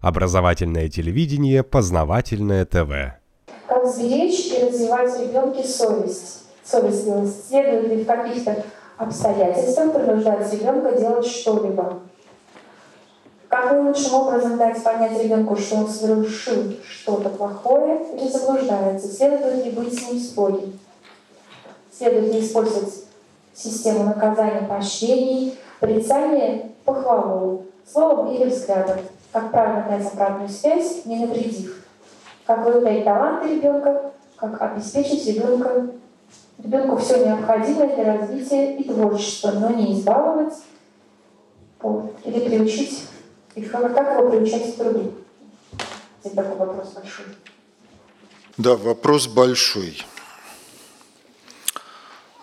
Образовательное телевидение, познавательное ТВ. Как сберечь и развивать в ребенке совесть? Совестливость следует ли в каких-то обстоятельствах принуждать ребенка делать что-либо? Как наилучшим образом дать понять ребенку, что он совершил что-то плохое или заблуждается? Следует ли быть с ним строгим? Следует ли использовать систему наказания поощрений, порицания, похвалу, словом или взглядом? Как правильно дать обратную связь, не навредив? Как выявлять таланты ребенка? Как обеспечить ребенка ребенку все необходимое для развития и творчества, но не избаловать или приучить и как его приучать к труду? Это такой вопрос большой. Да, вопрос большой.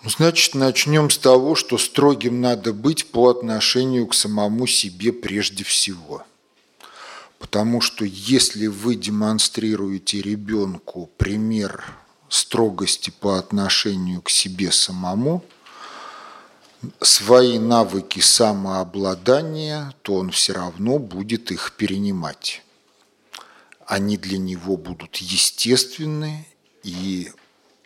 Ну, значит, начнем с того, что строгим надо быть по отношению к самому себе прежде всего. Потому что если вы демонстрируете ребенку пример строгости по отношению к себе самому – свои навыки самообладания, то он все равно будет их перенимать. Они для него будут естественны и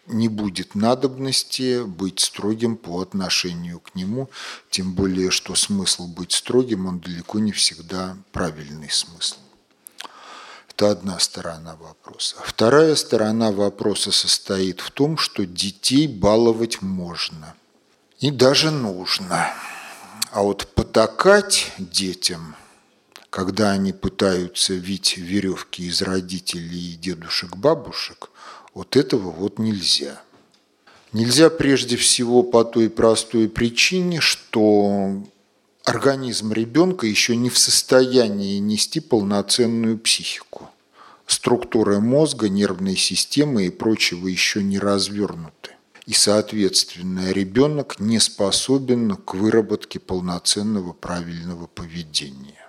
не будет надобности быть строгим по отношению к нему, тем более, что смысл быть строгим, он далеко не всегда правильный смысл. Это одна сторона вопроса. Вторая сторона вопроса состоит в том, что детей баловать можно – и даже нужно. А вот потакать детям, когда они пытаются вить веревки из родителей и дедушек-бабушек, вот этого вот нельзя. Нельзя прежде всего по той простой причине, что организм ребенка еще не в состоянии нести полноценную психику. Структура мозга, нервной системы и прочего еще не развернуты и, соответственно, ребенок не способен к выработке полноценного правильного поведения.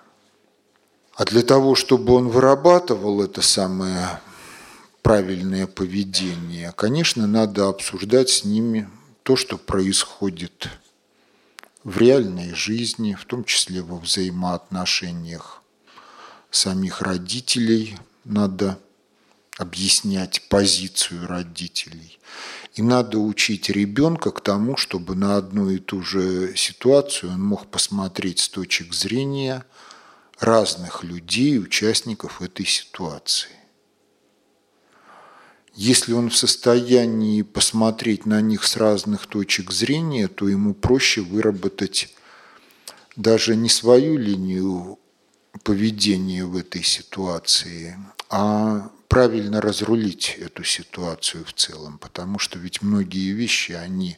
А для того, чтобы он вырабатывал это самое правильное поведение, конечно, надо обсуждать с ними то, что происходит в реальной жизни, в том числе во взаимоотношениях самих родителей, надо объяснять позицию родителей. И надо учить ребенка к тому, чтобы на одну и ту же ситуацию он мог посмотреть с точек зрения разных людей, участников этой ситуации. Если он в состоянии посмотреть на них с разных точек зрения, то ему проще выработать даже не свою линию поведения в этой ситуации, а правильно разрулить эту ситуацию в целом, потому что ведь многие вещи, они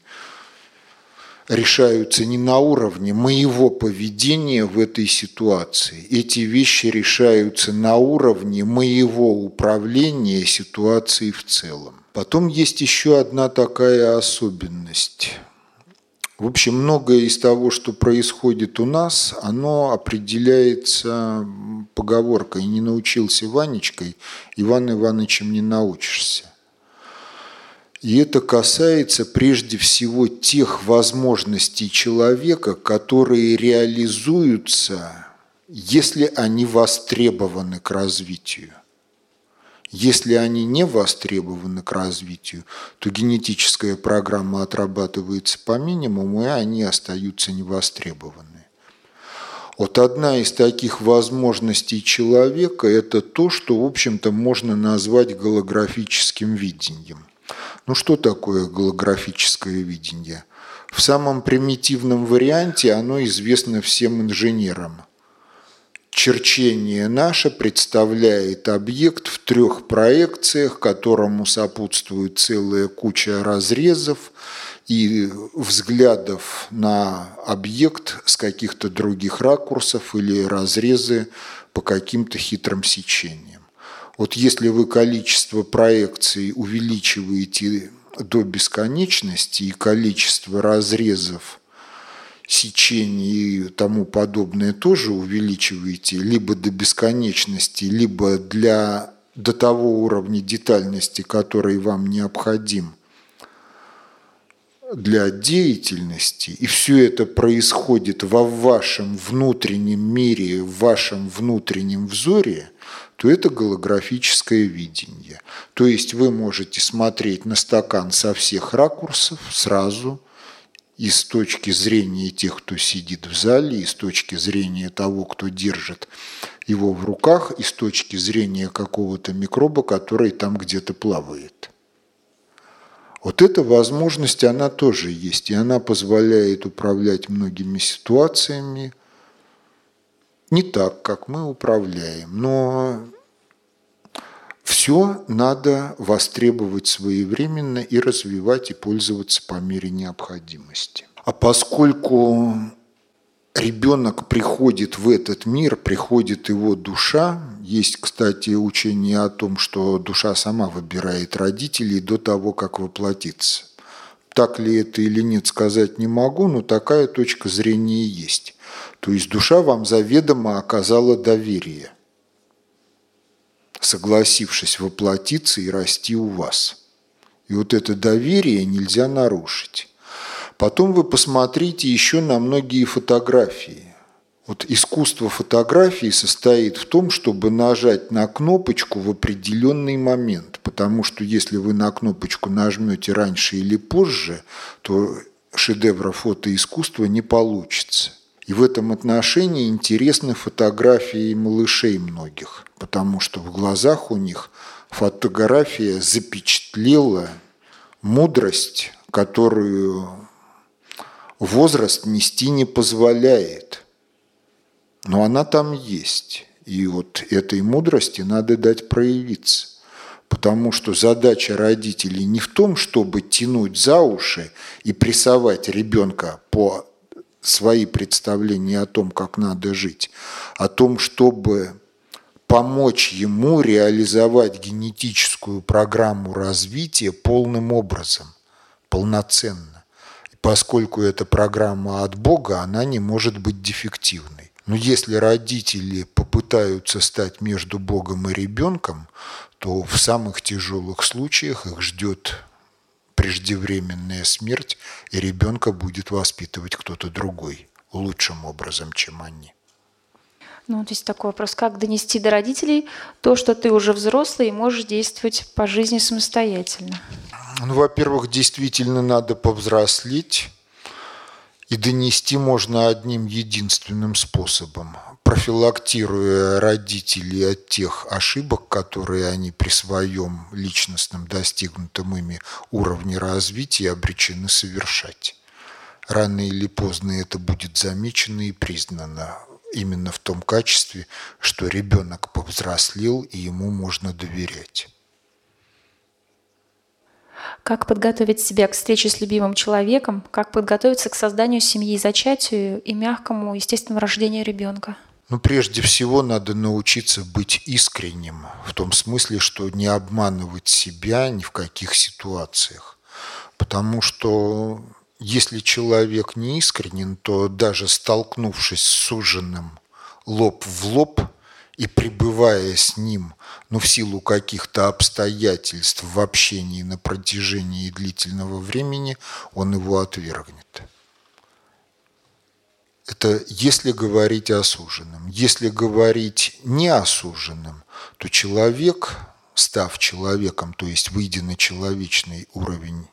решаются не на уровне моего поведения в этой ситуации. Эти вещи решаются на уровне моего управления ситуацией в целом. Потом есть еще одна такая особенность – в общем, многое из того, что происходит у нас, оно определяется поговоркой «не научился Ванечкой, Иван Ивановичем не научишься». И это касается прежде всего тех возможностей человека, которые реализуются, если они востребованы к развитию. Если они не востребованы к развитию, то генетическая программа отрабатывается по минимуму, и они остаются невостребованы. Вот одна из таких возможностей человека – это то, что, в общем-то, можно назвать голографическим видением. Ну что такое голографическое видение? В самом примитивном варианте оно известно всем инженерам – черчение наше представляет объект в трех проекциях, которому сопутствует целая куча разрезов и взглядов на объект с каких-то других ракурсов или разрезы по каким-то хитрым сечениям. Вот если вы количество проекций увеличиваете до бесконечности и количество разрезов – сечение и тому подобное тоже увеличиваете либо до бесконечности, либо для, до того уровня детальности, который вам необходим для деятельности, и все это происходит во вашем внутреннем мире, в вашем внутреннем взоре, то это голографическое видение. То есть вы можете смотреть на стакан со всех ракурсов сразу, и с точки зрения тех, кто сидит в зале, и с точки зрения того, кто держит его в руках, и с точки зрения какого-то микроба, который там где-то плавает. Вот эта возможность, она тоже есть, и она позволяет управлять многими ситуациями не так, как мы управляем, но все надо востребовать своевременно и развивать и пользоваться по мере необходимости. А поскольку ребенок приходит в этот мир, приходит его душа. Есть, кстати, учение о том, что душа сама выбирает родителей до того, как воплотиться. Так ли это или нет, сказать не могу, но такая точка зрения есть. То есть душа вам заведомо оказала доверие, согласившись воплотиться и расти у вас. И вот это доверие нельзя нарушить. Потом вы посмотрите еще на многие фотографии. Вот искусство фотографии состоит в том, чтобы нажать на кнопочку в определенный момент, потому что если вы на кнопочку нажмете раньше или позже, то шедевра фотоискусства не получится. И в этом отношении интересны фотографии малышей многих, потому что в глазах у них фотография запечатлела мудрость, которую возраст нести не позволяет. Но она там есть. И вот этой мудрости надо дать проявиться. Потому что задача родителей не в том, чтобы тянуть за уши и прессовать ребенка по свои представления о том, как надо жить, о том, чтобы помочь ему реализовать генетическую программу развития полным образом, полноценно поскольку эта программа от Бога, она не может быть дефективной. Но если родители попытаются стать между Богом и ребенком, то в самых тяжелых случаях их ждет преждевременная смерть, и ребенка будет воспитывать кто-то другой лучшим образом, чем они. Ну, вот есть такой вопрос, как донести до родителей то, что ты уже взрослый и можешь действовать по жизни самостоятельно? Ну, во-первых, действительно надо повзрослеть, и донести можно одним единственным способом, профилактируя родителей от тех ошибок, которые они при своем личностном достигнутом ими уровне развития обречены совершать. Рано или поздно это будет замечено и признано именно в том качестве, что ребенок повзрослел и ему можно доверять. Как подготовить себя к встрече с любимым человеком, как подготовиться к созданию семьи, зачатию и мягкому, естественному рождению ребенка? Ну, прежде всего, надо научиться быть искренним, в том смысле, что не обманывать себя ни в каких ситуациях. Потому что если человек не искренен, то даже столкнувшись с суженным лоб в лоб и пребывая с ним, но в силу каких-то обстоятельств в общении на протяжении длительного времени, он его отвергнет. Это если говорить осуженным. Если говорить неосуженным, то человек, став человеком, то есть выйдя на человечный уровень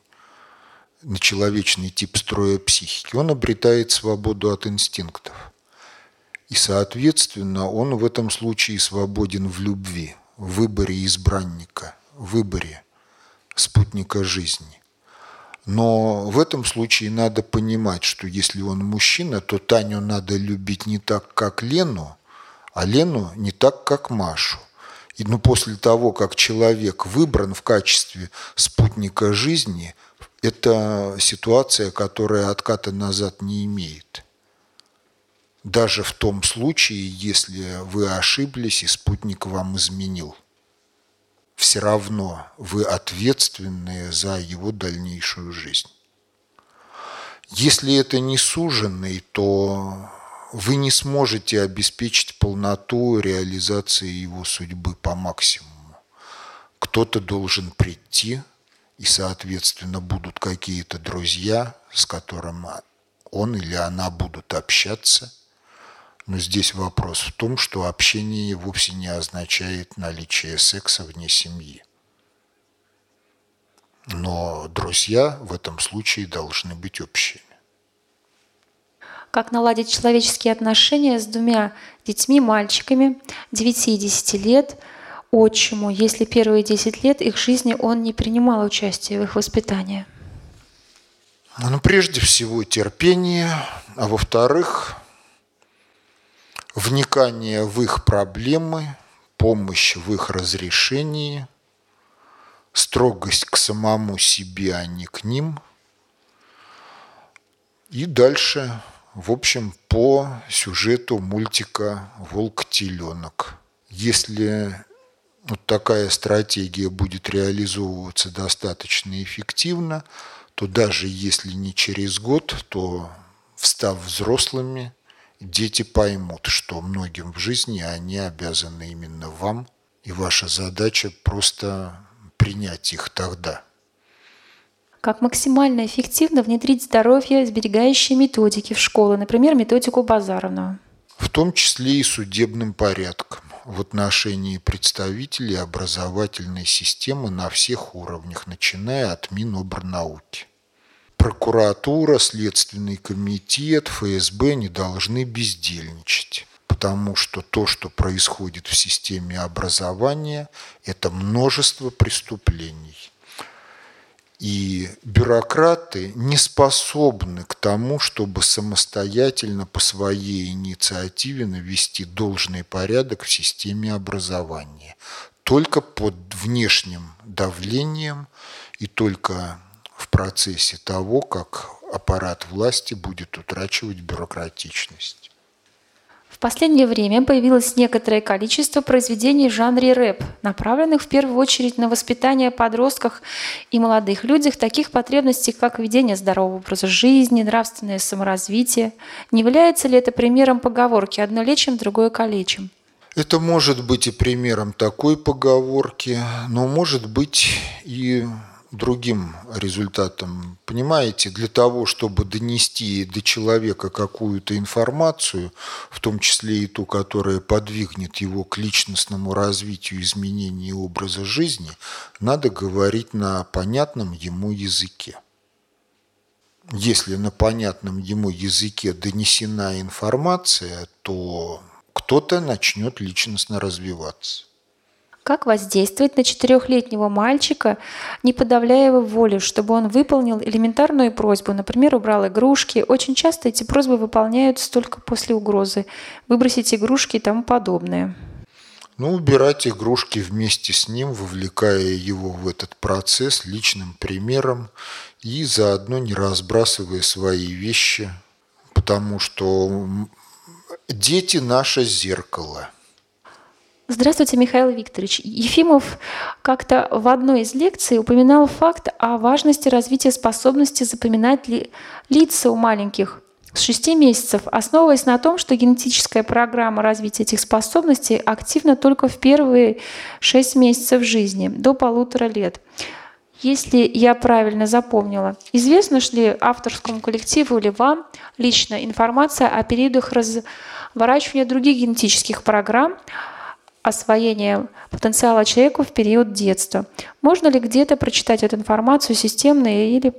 на человечный тип строя психики, он обретает свободу от инстинктов. И, соответственно, он в этом случае свободен в любви, в выборе избранника, в выборе спутника жизни. Но в этом случае надо понимать, что если он мужчина, то Таню надо любить не так, как Лену, а Лену не так, как Машу. И ну, после того, как человек выбран в качестве спутника жизни – это ситуация, которая отката назад не имеет. Даже в том случае, если вы ошиблись и спутник вам изменил. Все равно вы ответственны за его дальнейшую жизнь. Если это не суженный, то вы не сможете обеспечить полноту реализации его судьбы по максимуму. Кто-то должен прийти – и, соответственно, будут какие-то друзья, с которыми он или она будут общаться. Но здесь вопрос в том, что общение вовсе не означает наличие секса вне семьи. Но друзья в этом случае должны быть общими. Как наладить человеческие отношения с двумя детьми-мальчиками 9 и 10 лет, отчиму, если первые 10 лет их жизни он не принимал участия в их воспитании? Ну, прежде всего, терпение, а во-вторых, вникание в их проблемы, помощь в их разрешении, строгость к самому себе, а не к ним. И дальше, в общем, по сюжету мультика «Волк-теленок». Если вот такая стратегия будет реализовываться достаточно эффективно, то даже если не через год, то встав взрослыми, дети поймут, что многим в жизни они обязаны именно вам, и ваша задача просто принять их тогда. Как максимально эффективно внедрить здоровье сберегающие методики в школы, например, методику Базаровну? В том числе и судебным порядком в отношении представителей образовательной системы на всех уровнях, начиная от Минобрнауки. Прокуратура, Следственный комитет, ФСБ не должны бездельничать потому что то, что происходит в системе образования, это множество преступлений. И бюрократы не способны к тому, чтобы самостоятельно по своей инициативе навести должный порядок в системе образования. Только под внешним давлением и только в процессе того, как аппарат власти будет утрачивать бюрократичность последнее время появилось некоторое количество произведений в жанре рэп, направленных в первую очередь на воспитание подростках и молодых людях таких потребностей, как ведение здорового образа жизни, нравственное саморазвитие. Не является ли это примером поговорки «одно лечим, другое калечим»? Это может быть и примером такой поговорки, но может быть и другим результатом. Понимаете, для того, чтобы донести до человека какую-то информацию, в том числе и ту, которая подвигнет его к личностному развитию, изменению образа жизни, надо говорить на понятном ему языке. Если на понятном ему языке донесена информация, то кто-то начнет личностно развиваться. Как воздействовать на четырехлетнего мальчика, не подавляя его волю, чтобы он выполнил элементарную просьбу, например, убрал игрушки. Очень часто эти просьбы выполняются только после угрозы. Выбросить игрушки и тому подобное. Ну, убирать игрушки вместе с ним, вовлекая его в этот процесс личным примером и заодно не разбрасывая свои вещи, потому что дети – наше зеркало – Здравствуйте, Михаил Викторович. Ефимов как-то в одной из лекций упоминал факт о важности развития способности запоминать ли, лица у маленьких с 6 месяцев, основываясь на том, что генетическая программа развития этих способностей активна только в первые 6 месяцев жизни, до полутора лет. Если я правильно запомнила, известно ли авторскому коллективу или вам лично информация о периодах разворачивания других генетических программ, освоения потенциала человеку в период детства. Можно ли где-то прочитать эту информацию системно или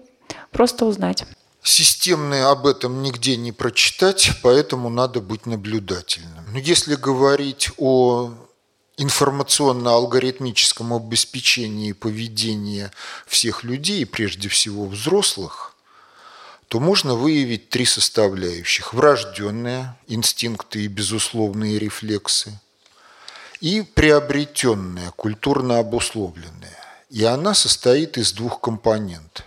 просто узнать? Системно об этом нигде не прочитать, поэтому надо быть наблюдательным. Но если говорить о информационно-алгоритмическом обеспечении поведения всех людей, прежде всего взрослых, то можно выявить три составляющих. Врожденные инстинкты и безусловные рефлексы – и приобретенная, культурно обусловленная. И она состоит из двух компонентов.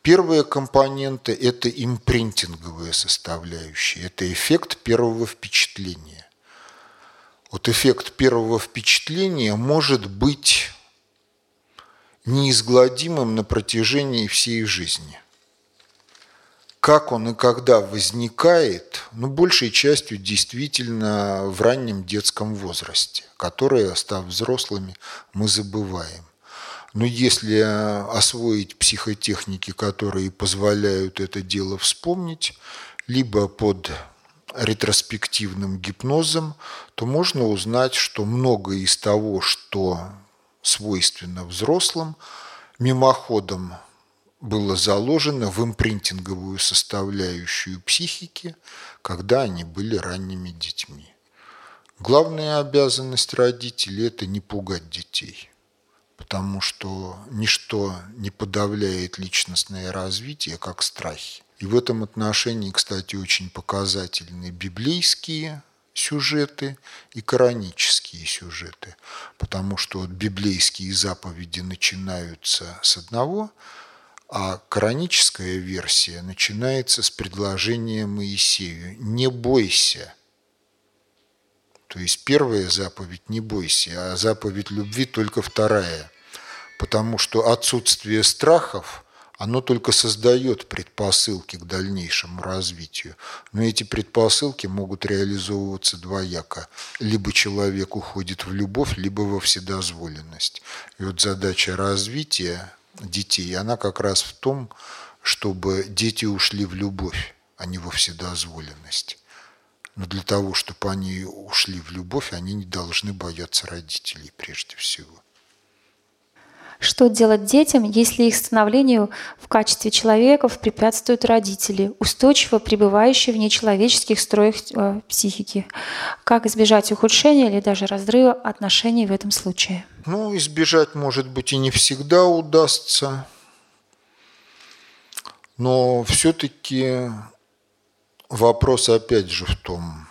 Первая компонента – это импринтинговая составляющая, это эффект первого впечатления. Вот эффект первого впечатления может быть неизгладимым на протяжении всей жизни как он и когда возникает, ну, большей частью действительно в раннем детском возрасте, которое, став взрослыми, мы забываем. Но если освоить психотехники, которые позволяют это дело вспомнить, либо под ретроспективным гипнозом, то можно узнать, что многое из того, что свойственно взрослым, мимоходом было заложено в импринтинговую составляющую психики, когда они были ранними детьми. Главная обязанность родителей – это не пугать детей, потому что ничто не подавляет личностное развитие, как страхи. И в этом отношении, кстати, очень показательны библейские сюжеты и коранические сюжеты, потому что вот библейские заповеди начинаются с одного, а кораническая версия начинается с предложения Моисею «Не бойся». То есть первая заповедь «Не бойся», а заповедь любви только вторая, потому что отсутствие страхов – оно только создает предпосылки к дальнейшему развитию. Но эти предпосылки могут реализовываться двояко. Либо человек уходит в любовь, либо во вседозволенность. И вот задача развития детей, она как раз в том, чтобы дети ушли в любовь, а не во вседозволенность. Но для того, чтобы они ушли в любовь, они не должны бояться родителей прежде всего. Что делать детям, если их становлению в качестве человеков препятствуют родители, устойчиво пребывающие в нечеловеческих строях э, психики? Как избежать ухудшения или даже разрыва отношений в этом случае? Ну, избежать, может быть, и не всегда удастся, но все-таки вопрос опять же в том,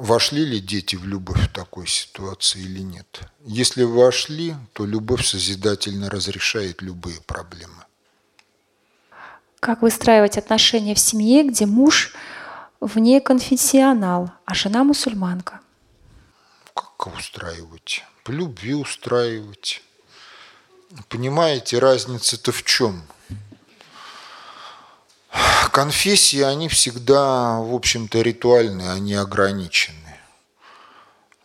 Вошли ли дети в любовь в такой ситуации или нет? Если вошли, то любовь созидательно разрешает любые проблемы. Как выстраивать отношения в семье, где муж вне конфессионал, а жена мусульманка? Как устраивать? По любви устраивать. Понимаете, разница-то в чем? Конфессии, они всегда, в общем-то, ритуальные, они ограничены.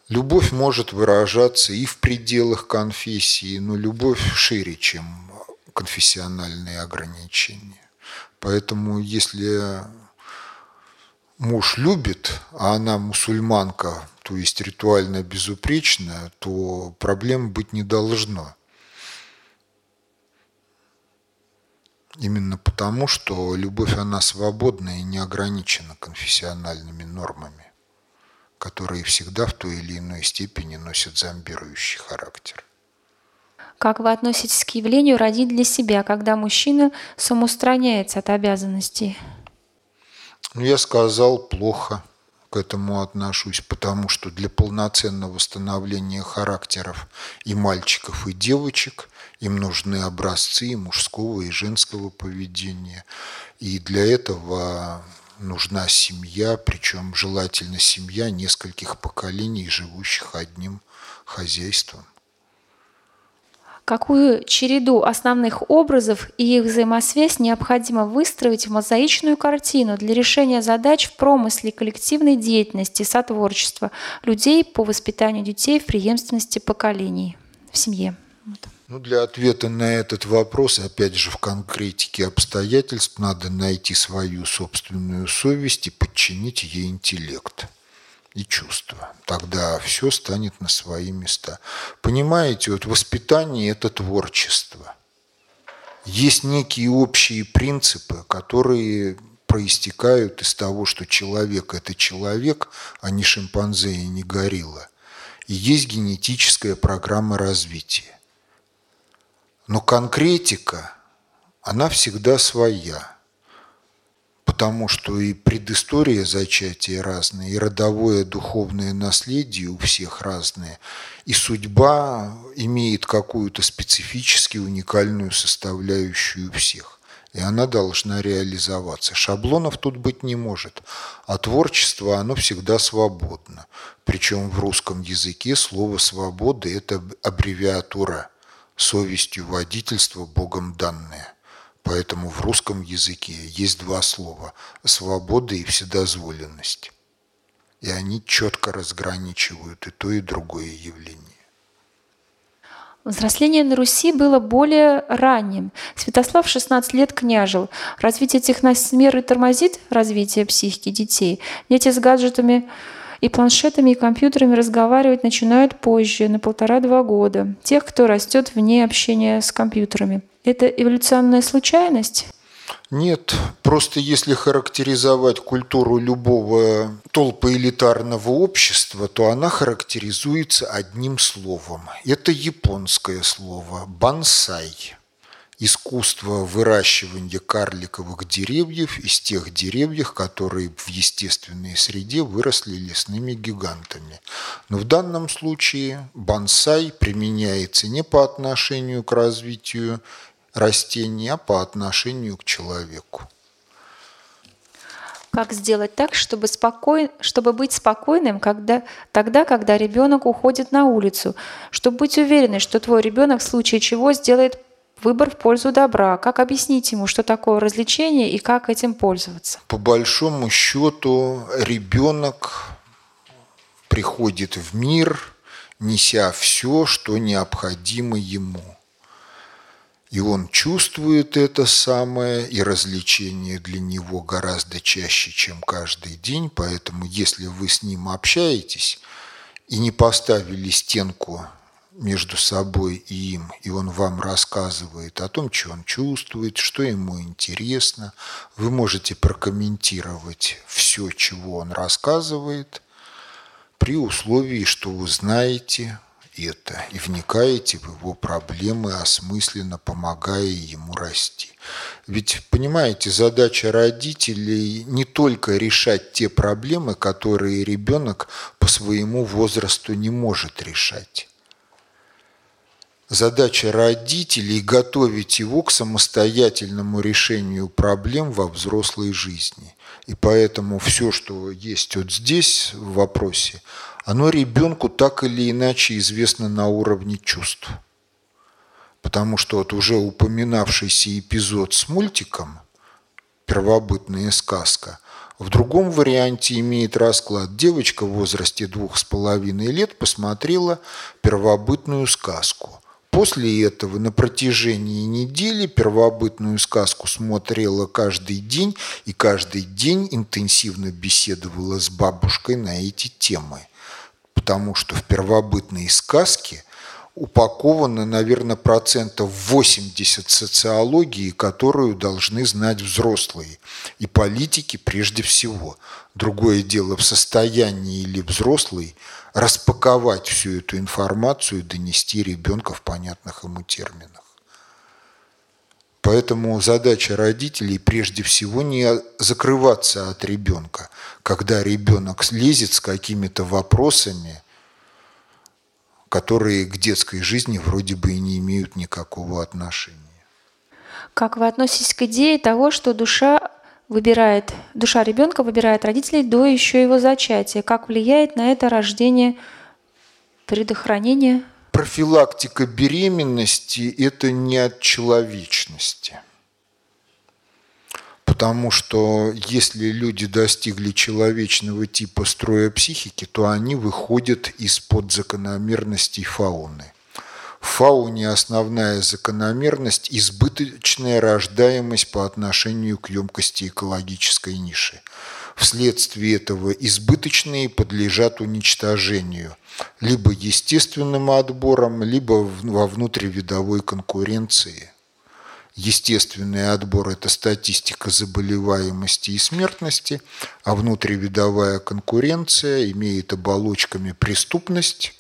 Любовь может выражаться и в пределах конфессии, но любовь шире, чем конфессиональные ограничения. Поэтому если муж любит, а она мусульманка, то есть ритуально безупречная, то проблем быть не должно. Именно потому, что любовь, она свободна и не ограничена конфессиональными нормами, которые всегда в той или иной степени носят зомбирующий характер. Как вы относитесь к явлению родить для себя, когда мужчина самоустраняется от обязанностей? Ну, я сказал плохо к этому отношусь, потому что для полноценного становления характеров и мальчиков, и девочек им нужны образцы мужского, и женского поведения. И для этого нужна семья, причем желательно семья нескольких поколений, живущих одним хозяйством. Какую череду основных образов и их взаимосвязь необходимо выстроить в мозаичную картину для решения задач в промысле коллективной деятельности, сотворчества людей по воспитанию детей в преемственности поколений в семье? Ну, для ответа на этот вопрос, опять же, в конкретике обстоятельств надо найти свою собственную совесть и подчинить ей интеллект и чувства. Тогда все станет на свои места. Понимаете, вот воспитание – это творчество. Есть некие общие принципы, которые проистекают из того, что человек – это человек, а не шимпанзе и не горилла. И есть генетическая программа развития. Но конкретика, она всегда своя – потому что и предыстория зачатия разная, и родовое духовное наследие у всех разное, и судьба имеет какую-то специфически уникальную составляющую у всех. И она должна реализоваться. Шаблонов тут быть не может. А творчество, оно всегда свободно. Причем в русском языке слово «свобода» – это аббревиатура совестью водительства Богом данное. Поэтому в русском языке есть два слова – свобода и вседозволенность. И они четко разграничивают и то, и другое явление. Взросление на Руси было более ранним. Святослав 16 лет княжил. Развитие техносмеры тормозит развитие психики детей. Дети с гаджетами и планшетами и компьютерами разговаривать начинают позже, на полтора-два года. Тех, кто растет вне общения с компьютерами. Это эволюционная случайность? Нет, просто если характеризовать культуру любого толпа элитарного общества, то она характеризуется одним словом. Это японское слово «бонсай» искусство выращивания карликовых деревьев из тех деревьев, которые в естественной среде выросли лесными гигантами. Но в данном случае бонсай применяется не по отношению к развитию растений, а по отношению к человеку. Как сделать так, чтобы, спокой... чтобы быть спокойным когда... тогда, когда ребенок уходит на улицу, чтобы быть уверенным, что твой ребенок в случае чего сделает выбор в пользу добра. Как объяснить ему, что такое развлечение и как этим пользоваться? По большому счету ребенок приходит в мир, неся все, что необходимо ему. И он чувствует это самое, и развлечение для него гораздо чаще, чем каждый день. Поэтому, если вы с ним общаетесь и не поставили стенку между собой и им, и он вам рассказывает о том, что он чувствует, что ему интересно, вы можете прокомментировать все, чего он рассказывает, при условии, что вы знаете это и вникаете в его проблемы, осмысленно помогая ему расти. Ведь, понимаете, задача родителей не только решать те проблемы, которые ребенок по своему возрасту не может решать. Задача родителей – готовить его к самостоятельному решению проблем во взрослой жизни. И поэтому все, что есть вот здесь в вопросе, оно ребенку так или иначе известно на уровне чувств. Потому что вот уже упоминавшийся эпизод с мультиком «Первобытная сказка» в другом варианте имеет расклад. Девочка в возрасте двух с половиной лет посмотрела первобытную сказку. После этого на протяжении недели первобытную сказку смотрела каждый день и каждый день интенсивно беседовала с бабушкой на эти темы – потому что в первобытной сказке упаковано, наверное, процентов 80 социологии, которую должны знать взрослые и политики прежде всего. Другое дело, в состоянии или взрослый распаковать всю эту информацию и донести ребенка в понятных ему терминах. Поэтому задача родителей прежде всего не закрываться от ребенка, когда ребенок лезет с какими-то вопросами, которые к детской жизни вроде бы и не имеют никакого отношения. Как вы относитесь к идее того, что душа выбирает, душа ребенка выбирает родителей до еще его зачатия? Как влияет на это рождение, предохранение профилактика беременности – это не от человечности. Потому что если люди достигли человечного типа строя психики, то они выходят из-под закономерностей фауны. В фауне основная закономерность – избыточная рождаемость по отношению к емкости экологической ниши. Вследствие этого избыточные подлежат уничтожению либо естественным отбором, либо во внутривидовой конкуренции. Естественный отбор – это статистика заболеваемости и смертности, а внутривидовая конкуренция имеет оболочками преступность,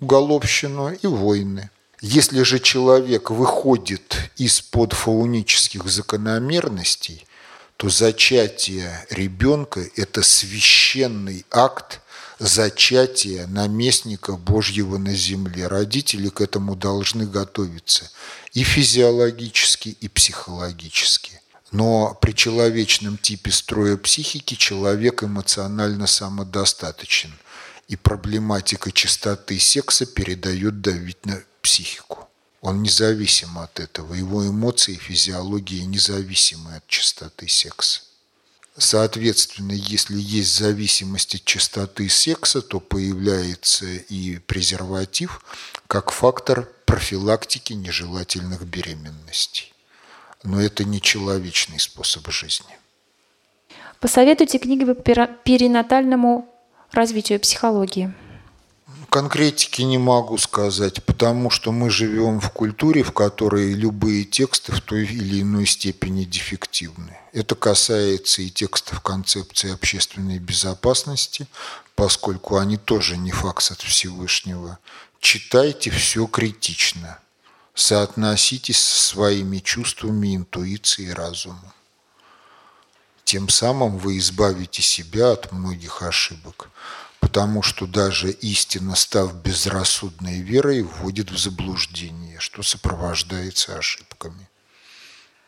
уголовщину и войны. Если же человек выходит из-под фаунических закономерностей – то зачатие ребенка – это священный акт зачатия наместника Божьего на земле. Родители к этому должны готовиться и физиологически, и психологически. Но при человечном типе строя психики человек эмоционально самодостаточен, и проблематика чистоты секса передает давить на психику. Он независим от этого. Его эмоции и физиология независимы от частоты секса. Соответственно, если есть зависимость от частоты секса, то появляется и презерватив как фактор профилактики нежелательных беременностей. Но это не человечный способ жизни. Посоветуйте книги по перинатальному развитию психологии. Конкретики не могу сказать, потому что мы живем в культуре, в которой любые тексты в той или иной степени дефективны. Это касается и текстов концепции общественной безопасности, поскольку они тоже не факт от Всевышнего. Читайте все критично, соотноситесь со своими чувствами, интуицией разумом. Тем самым вы избавите себя от многих ошибок потому что даже истина, став безрассудной верой, вводит в заблуждение, что сопровождается ошибками.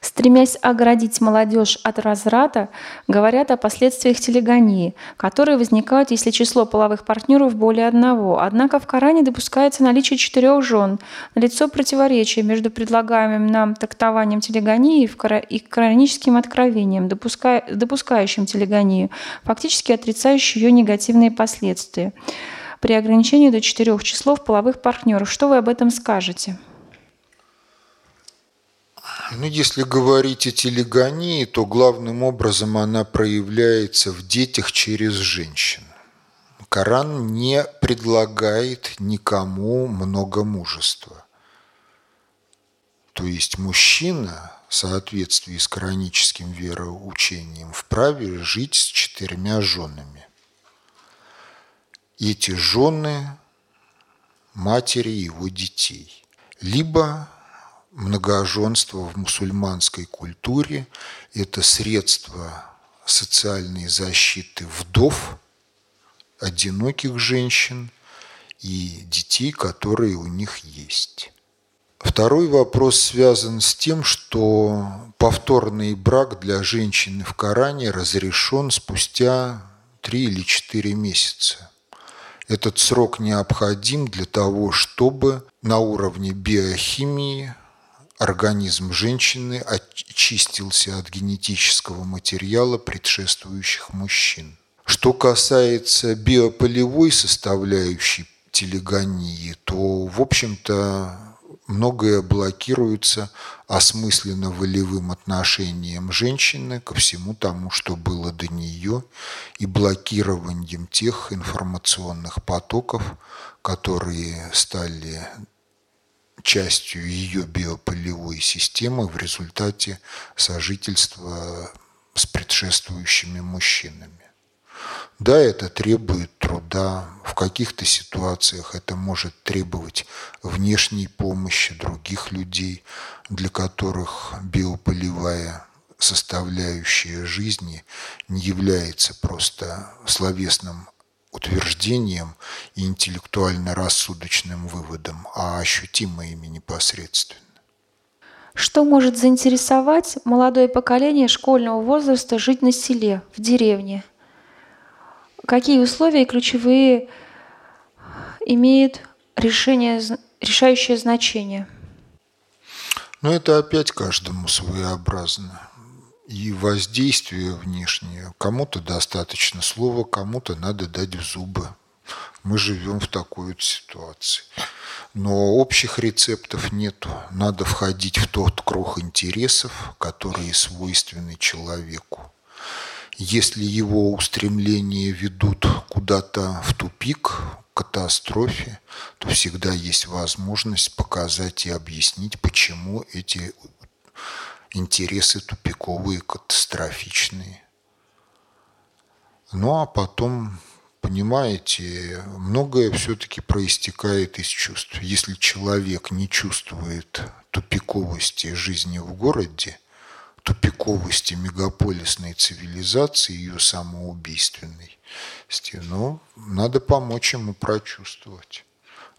Стремясь оградить молодежь от разврата, говорят о последствиях телегонии, которые возникают, если число половых партнеров более одного. Однако в Коране допускается наличие четырех жен. Налицо противоречие между предлагаемым нам трактованием телегонии и кораническим откровением, допускающим телегонию, фактически отрицающим ее негативные последствия. При ограничении до четырех числов половых партнеров. Что вы об этом скажете? Ну, если говорить о телегонии, то главным образом она проявляется в детях через женщин. Коран не предлагает никому много мужества. То есть мужчина в соответствии с кораническим вероучением вправе жить с четырьмя женами. Эти жены – матери его детей. Либо многоженство в мусульманской культуре – это средство социальной защиты вдов, одиноких женщин и детей, которые у них есть. Второй вопрос связан с тем, что повторный брак для женщины в Коране разрешен спустя три или четыре месяца. Этот срок необходим для того, чтобы на уровне биохимии организм женщины очистился от генетического материала предшествующих мужчин. Что касается биополевой составляющей телегонии, то, в общем-то, многое блокируется осмысленно волевым отношением женщины ко всему тому, что было до нее, и блокированием тех информационных потоков, которые стали частью ее биополевой системы в результате сожительства с предшествующими мужчинами. Да, это требует труда, в каких-то ситуациях это может требовать внешней помощи других людей, для которых биополевая составляющая жизни не является просто словесным утверждением и интеллектуально-рассудочным выводом, а ощутимо ими непосредственно. Что может заинтересовать молодое поколение школьного возраста жить на селе, в деревне? Какие условия ключевые имеют решение, решающее значение? Ну, это опять каждому своеобразно и воздействие внешнее. Кому-то достаточно слова, кому-то надо дать в зубы. Мы живем в такой вот ситуации. Но общих рецептов нету. Надо входить в тот круг интересов, которые свойственны человеку. Если его устремления ведут куда-то в тупик, катастрофе, то всегда есть возможность показать и объяснить, почему эти интересы тупиковые, катастрофичные. Ну а потом, понимаете, многое все-таки проистекает из чувств. Если человек не чувствует тупиковости жизни в городе, тупиковости мегаполисной цивилизации, ее самоубийственной, ну, надо помочь ему прочувствовать.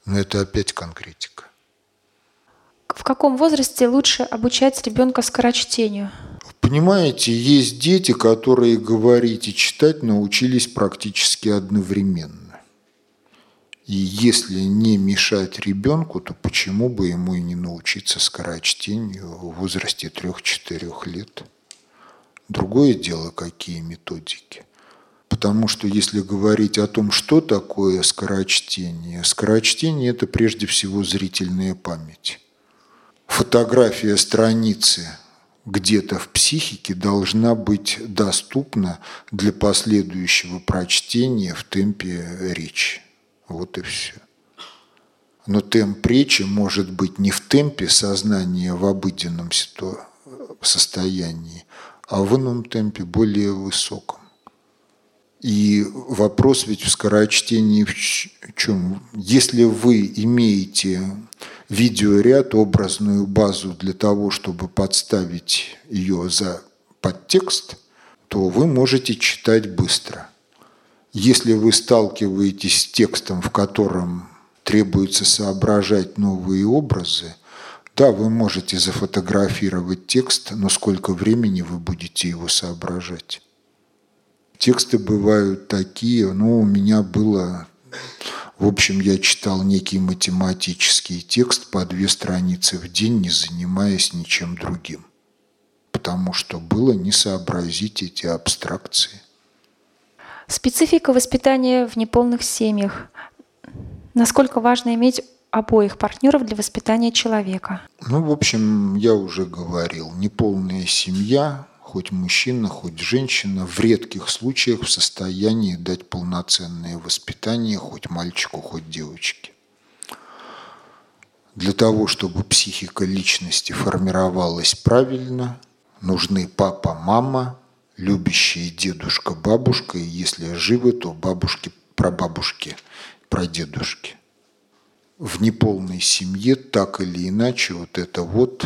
Но это опять конкретика в каком возрасте лучше обучать ребенка скорочтению? Понимаете, есть дети, которые говорить и читать научились практически одновременно. И если не мешать ребенку, то почему бы ему и не научиться скорочтению в возрасте 3-4 лет? Другое дело, какие методики. Потому что если говорить о том, что такое скорочтение, скорочтение – это прежде всего зрительная память. Фотография страницы где-то в психике должна быть доступна для последующего прочтения в темпе речи. Вот и все. Но темп речи может быть не в темпе сознания в обыденном состоянии, а в ином темпе, более высоком. И вопрос ведь в скорочтении в чем? Если вы имеете видеоряд, образную базу для того, чтобы подставить ее за подтекст, то вы можете читать быстро. Если вы сталкиваетесь с текстом, в котором требуется соображать новые образы, да, вы можете зафотографировать текст, но сколько времени вы будете его соображать? Тексты бывают такие, ну, у меня было, в общем, я читал некий математический текст по две страницы в день, не занимаясь ничем другим. Потому что было не сообразить эти абстракции. Специфика воспитания в неполных семьях. Насколько важно иметь обоих партнеров для воспитания человека? Ну, в общем, я уже говорил, неполная семья хоть мужчина, хоть женщина, в редких случаях в состоянии дать полноценное воспитание хоть мальчику, хоть девочке. Для того, чтобы психика личности формировалась правильно, нужны папа, мама, любящие дедушка, бабушка, и если живы, то бабушки, прабабушки, прадедушки. В неполной семье так или иначе вот это вот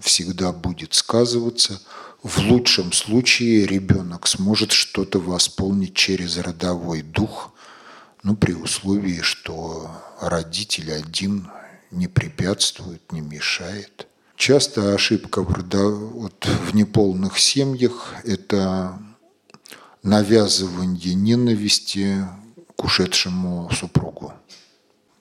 всегда будет сказываться – в лучшем случае ребенок сможет что-то восполнить через родовой дух, ну, при условии, что родитель один не препятствует, не мешает. Часто ошибка в, родо... вот, в неполных семьях – это навязывание ненависти к ушедшему супругу.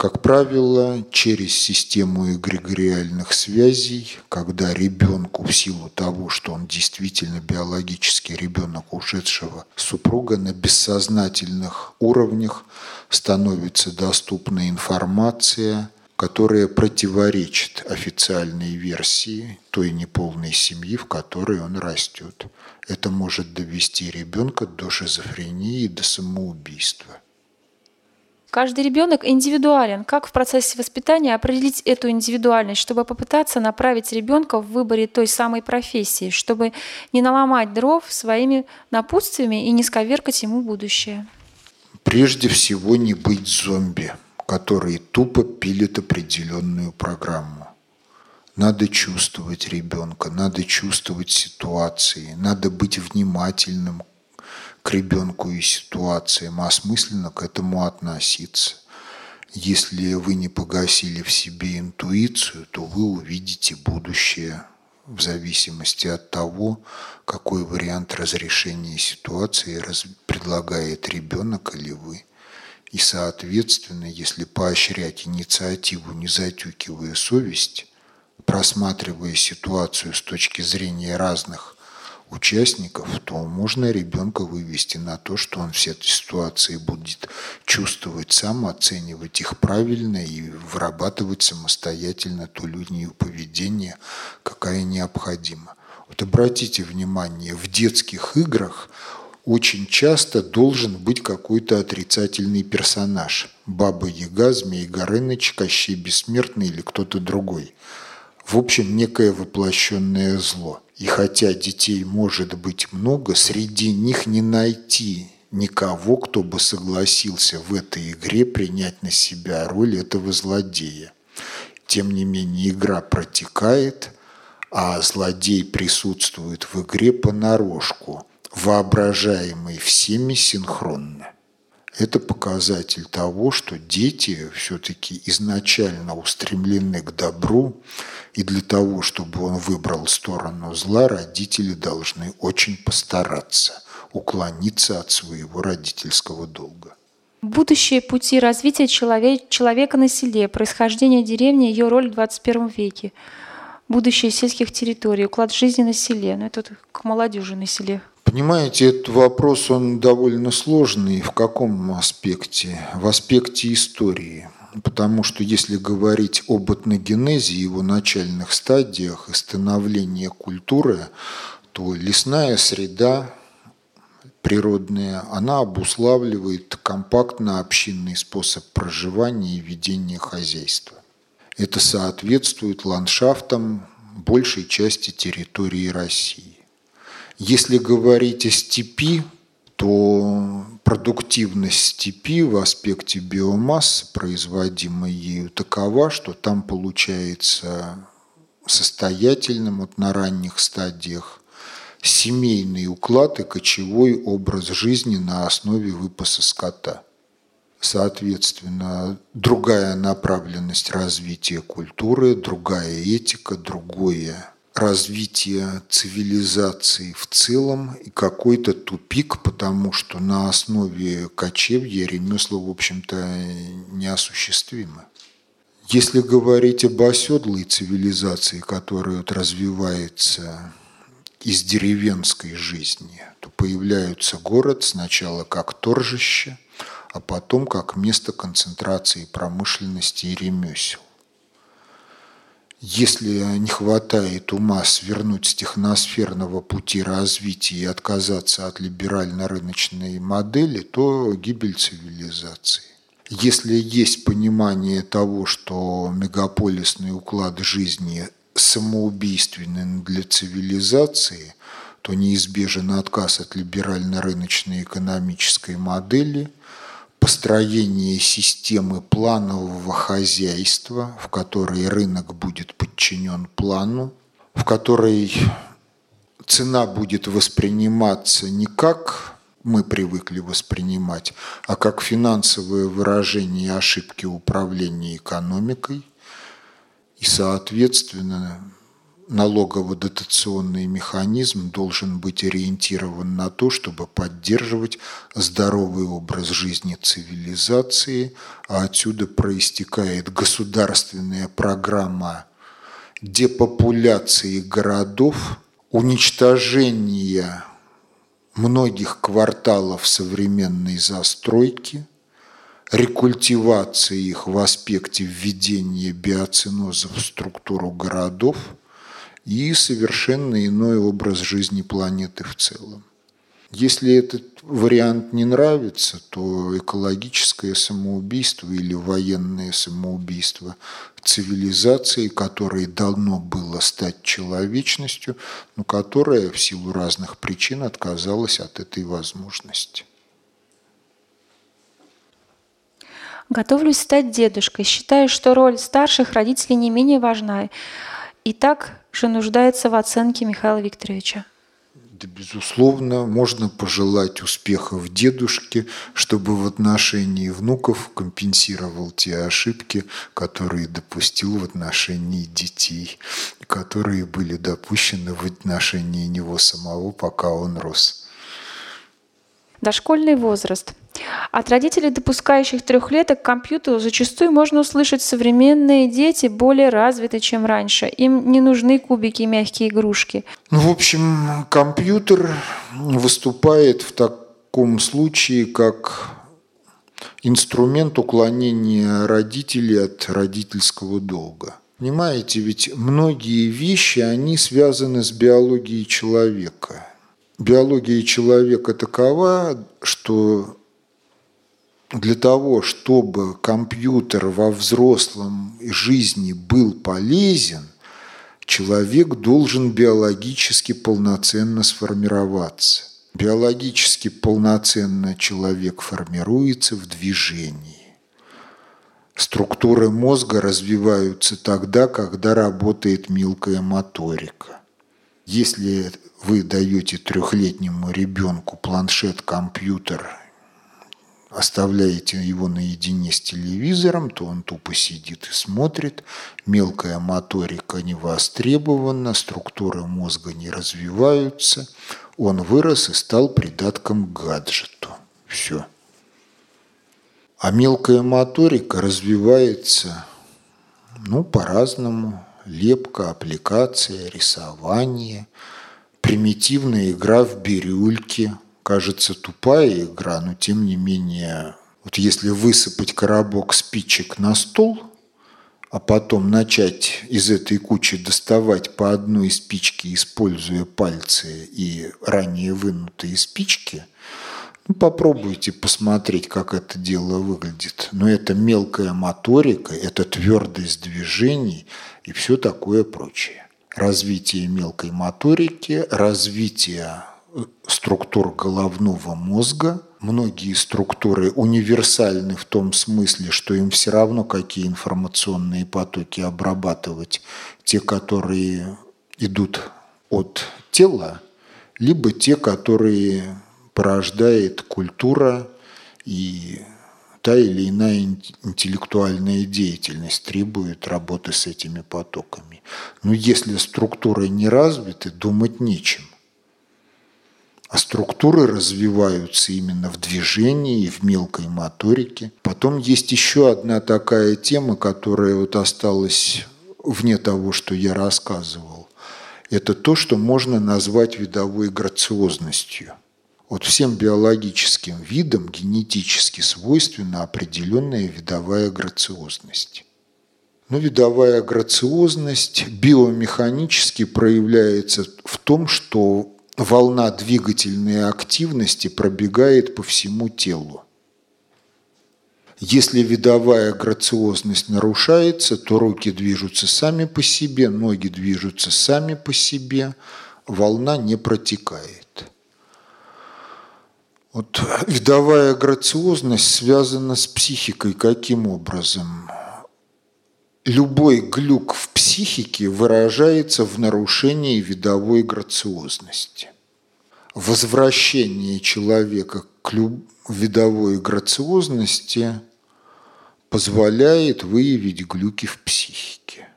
Как правило, через систему эгрегориальных связей, когда ребенку в силу того, что он действительно биологический ребенок ушедшего супруга, на бессознательных уровнях становится доступна информация, которая противоречит официальной версии той неполной семьи, в которой он растет. Это может довести ребенка до шизофрении и до самоубийства. Каждый ребенок индивидуален. Как в процессе воспитания определить эту индивидуальность, чтобы попытаться направить ребенка в выборе той самой профессии, чтобы не наломать дров своими напутствиями и не сковеркать ему будущее? Прежде всего не быть зомби, которые тупо пилят определенную программу. Надо чувствовать ребенка, надо чувствовать ситуации, надо быть внимательным к ребенку и ситуациям, а осмысленно к этому относиться. Если вы не погасили в себе интуицию, то вы увидите будущее в зависимости от того, какой вариант разрешения ситуации предлагает ребенок или вы. И, соответственно, если поощрять инициативу, не затюкивая совесть, просматривая ситуацию с точки зрения разных участников, то можно ребенка вывести на то, что он все эти ситуации будет чувствовать сам, оценивать их правильно и вырабатывать самостоятельно ту линию поведения, какая необходима. Вот обратите внимание, в детских играх очень часто должен быть какой-то отрицательный персонаж. Баба Яга, Змей Горыныч, Кощей Бессмертный или кто-то другой. В общем, некое воплощенное зло. И хотя детей может быть много, среди них не найти никого, кто бы согласился в этой игре принять на себя роль этого злодея. Тем не менее, игра протекает, а злодей присутствует в игре понарошку, воображаемый всеми синхронно. Это показатель того, что дети все-таки изначально устремлены к добру, и для того, чтобы он выбрал сторону зла, родители должны очень постараться уклониться от своего родительского долга. Будущие пути развития человек, человека на селе, происхождение деревни, ее роль в 21 веке. будущее сельских территорий, уклад жизни на селе. Ну, это к молодежи на селе. Понимаете, этот вопрос, он довольно сложный. В каком аспекте? В аспекте истории. Потому что если говорить об этногенезе, его начальных стадиях и становлении культуры, то лесная среда природная, она обуславливает компактно-общинный способ проживания и ведения хозяйства. Это соответствует ландшафтам большей части территории России. Если говорить о степи, то продуктивность степи в аспекте биомассы, производимой ею, такова, что там получается состоятельным вот на ранних стадиях семейный уклад и кочевой образ жизни на основе выпаса скота. Соответственно, другая направленность развития культуры, другая этика, другое развитие цивилизации в целом и какой-то тупик, потому что на основе кочевья ремесла, в общем-то, неосуществимо. Если говорить об оседлой цивилизации, которая вот развивается из деревенской жизни, то появляется город сначала как торжище, а потом как место концентрации промышленности и ремесел. Если не хватает ума свернуть с техносферного пути развития и отказаться от либерально-рыночной модели, то гибель цивилизации. Если есть понимание того, что мегаполисный уклад жизни самоубийственен для цивилизации, то неизбежен отказ от либерально-рыночной экономической модели – построение системы планового хозяйства, в которой рынок будет подчинен плану, в которой цена будет восприниматься не как мы привыкли воспринимать, а как финансовое выражение ошибки управления экономикой. И, соответственно, налогово-дотационный механизм должен быть ориентирован на то, чтобы поддерживать здоровый образ жизни цивилизации, а отсюда проистекает государственная программа депопуляции городов, уничтожения многих кварталов современной застройки, рекультивации их в аспекте введения биоциноза в структуру городов – и совершенно иной образ жизни планеты в целом. Если этот вариант не нравится, то экологическое самоубийство или военное самоубийство цивилизации, которое давно было стать человечностью, но которая в силу разных причин отказалась от этой возможности. Готовлюсь стать дедушкой. Считаю, что роль старших родителей не менее важна. И так же нуждается в оценке Михаила Викторовича? Да, безусловно, можно пожелать успехов дедушке, чтобы в отношении внуков компенсировал те ошибки, которые допустил в отношении детей, которые были допущены в отношении него самого, пока он рос. Дошкольный возраст. От родителей, допускающих трехлеток к компьютеру, зачастую можно услышать современные дети более развиты, чем раньше. Им не нужны кубики и мягкие игрушки. Ну, в общем, компьютер выступает в таком случае как инструмент уклонения родителей от родительского долга. Понимаете, ведь многие вещи, они связаны с биологией человека – биология человека такова, что для того, чтобы компьютер во взрослом жизни был полезен, человек должен биологически полноценно сформироваться. Биологически полноценно человек формируется в движении. Структуры мозга развиваются тогда, когда работает мелкая моторика. Если вы даете трехлетнему ребенку планшет, компьютер, оставляете его наедине с телевизором, то он тупо сидит и смотрит, мелкая моторика не востребована, структуры мозга не развиваются, он вырос и стал придатком к гаджету. Все. А мелкая моторика развивается, ну, по-разному. лепка, аппликация, рисование, примитивная игра в бирюльки. Кажется, тупая игра, но тем не менее, вот если высыпать коробок спичек на стол, а потом начать из этой кучи доставать по одной спичке, используя пальцы и ранее вынутые спички – ну, попробуйте посмотреть, как это дело выглядит. Но это мелкая моторика, это твердость движений и все такое прочее. Развитие мелкой моторики, развитие структур головного мозга. Многие структуры универсальны в том смысле, что им все равно, какие информационные потоки обрабатывать. Те, которые идут от тела, либо те, которые порождает культура и та или иная интеллектуальная деятельность требует работы с этими потоками. Но если структуры не развиты, думать нечем. А структуры развиваются именно в движении и в мелкой моторике. Потом есть еще одна такая тема, которая вот осталась вне того, что я рассказывал. Это то, что можно назвать видовой грациозностью – вот всем биологическим видам генетически свойственна определенная видовая грациозность. Но видовая грациозность биомеханически проявляется в том, что волна двигательной активности пробегает по всему телу. Если видовая грациозность нарушается, то руки движутся сами по себе, ноги движутся сами по себе, волна не протекает. Вот видовая грациозность связана с психикой каким образом? Любой глюк в психике выражается в нарушении видовой грациозности. Возвращение человека к видовой грациозности позволяет выявить глюки в психике.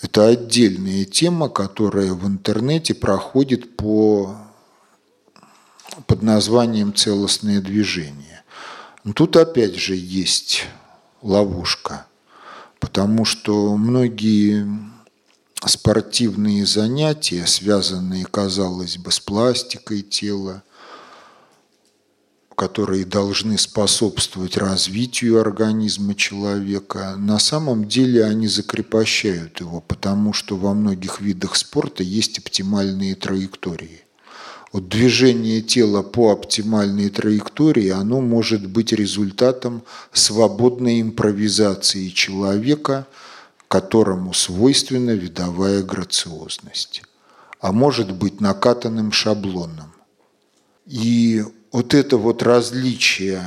Это отдельная тема, которая в интернете проходит по под названием «Целостное движение». Но тут опять же есть ловушка, потому что многие спортивные занятия, связанные, казалось бы, с пластикой тела, которые должны способствовать развитию организма человека, на самом деле они закрепощают его, потому что во многих видах спорта есть оптимальные траектории вот движение тела по оптимальной траектории, оно может быть результатом свободной импровизации человека, которому свойственна видовая грациозность, а может быть накатанным шаблоном. И вот это вот различие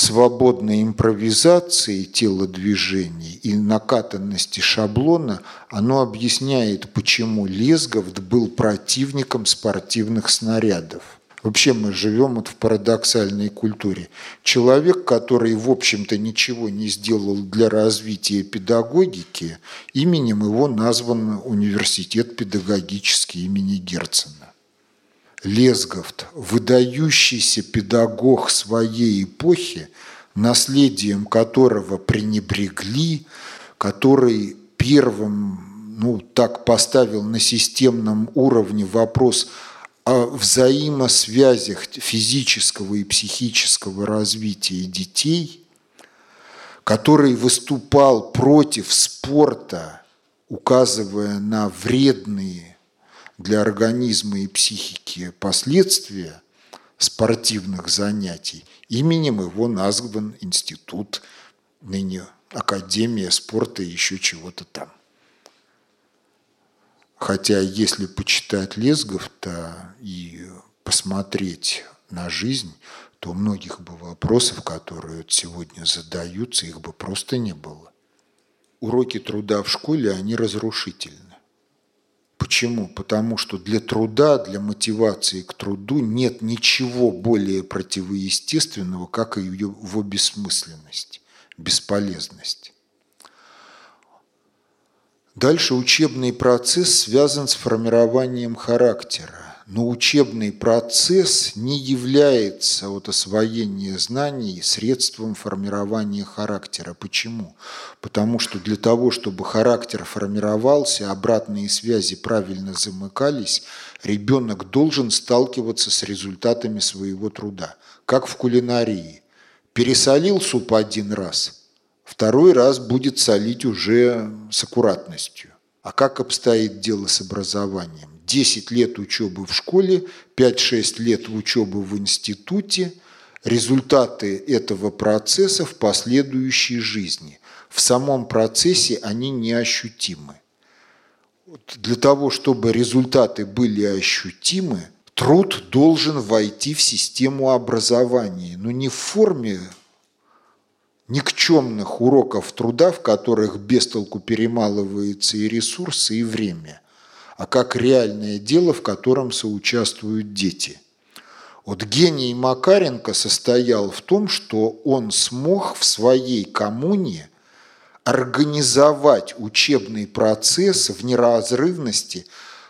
свободной импровизации телодвижений и накатанности шаблона, оно объясняет, почему Лесговд был противником спортивных снарядов. Вообще мы живем вот в парадоксальной культуре. Человек, который, в общем-то, ничего не сделал для развития педагогики, именем его назван университет педагогический имени Герцена. Лесговт, выдающийся педагог своей эпохи, наследием которого пренебрегли, который первым ну, так поставил на системном уровне вопрос о взаимосвязях физического и психического развития детей, который выступал против спорта, указывая на вредные для организма и психики последствия спортивных занятий, именем его назван институт, ныне Академия спорта и еще чего-то там. Хотя если почитать Лесгов-то и посмотреть на жизнь, то многих бы вопросов, которые сегодня задаются, их бы просто не было. Уроки труда в школе, они разрушительны. Почему? Потому что для труда, для мотивации к труду нет ничего более противоестественного, как его бессмысленность, бесполезность. Дальше учебный процесс связан с формированием характера. Но учебный процесс не является от освоения знаний средством формирования характера. Почему? Потому что для того, чтобы характер формировался, обратные связи правильно замыкались, ребенок должен сталкиваться с результатами своего труда. Как в кулинарии. Пересолил суп один раз, второй раз будет солить уже с аккуратностью. А как обстоит дело с образованием? 10 лет учебы в школе, 5-6 лет учебы в институте, результаты этого процесса в последующей жизни. В самом процессе они неощутимы. Для того, чтобы результаты были ощутимы, труд должен войти в систему образования, но не в форме никчемных уроков труда, в которых без толку перемалывается и ресурсы, и время – а как реальное дело, в котором соучаствуют дети. Вот гений Макаренко состоял в том, что он смог в своей коммуне организовать учебный процесс в неразрывности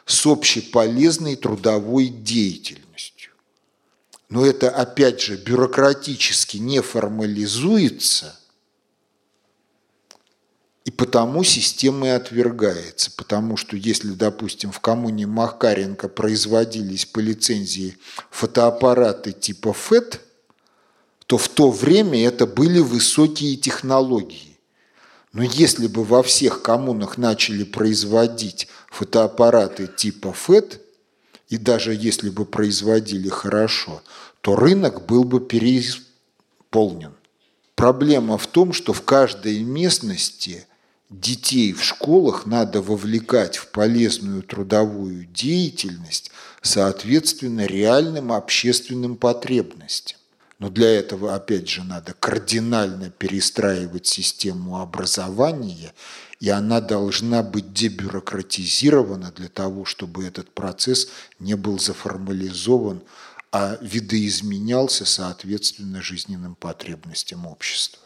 с общеполезной трудовой деятельностью. Но это, опять же, бюрократически не формализуется – и потому система и отвергается. Потому что если, допустим, в коммуне Макаренко производились по лицензии фотоаппараты типа ФЭТ, то в то время это были высокие технологии. Но если бы во всех коммунах начали производить фотоаппараты типа ФЭТ, и даже если бы производили хорошо, то рынок был бы переполнен. Проблема в том, что в каждой местности – детей в школах надо вовлекать в полезную трудовую деятельность соответственно реальным общественным потребностям. Но для этого, опять же, надо кардинально перестраивать систему образования, и она должна быть дебюрократизирована для того, чтобы этот процесс не был заформализован, а видоизменялся соответственно жизненным потребностям общества.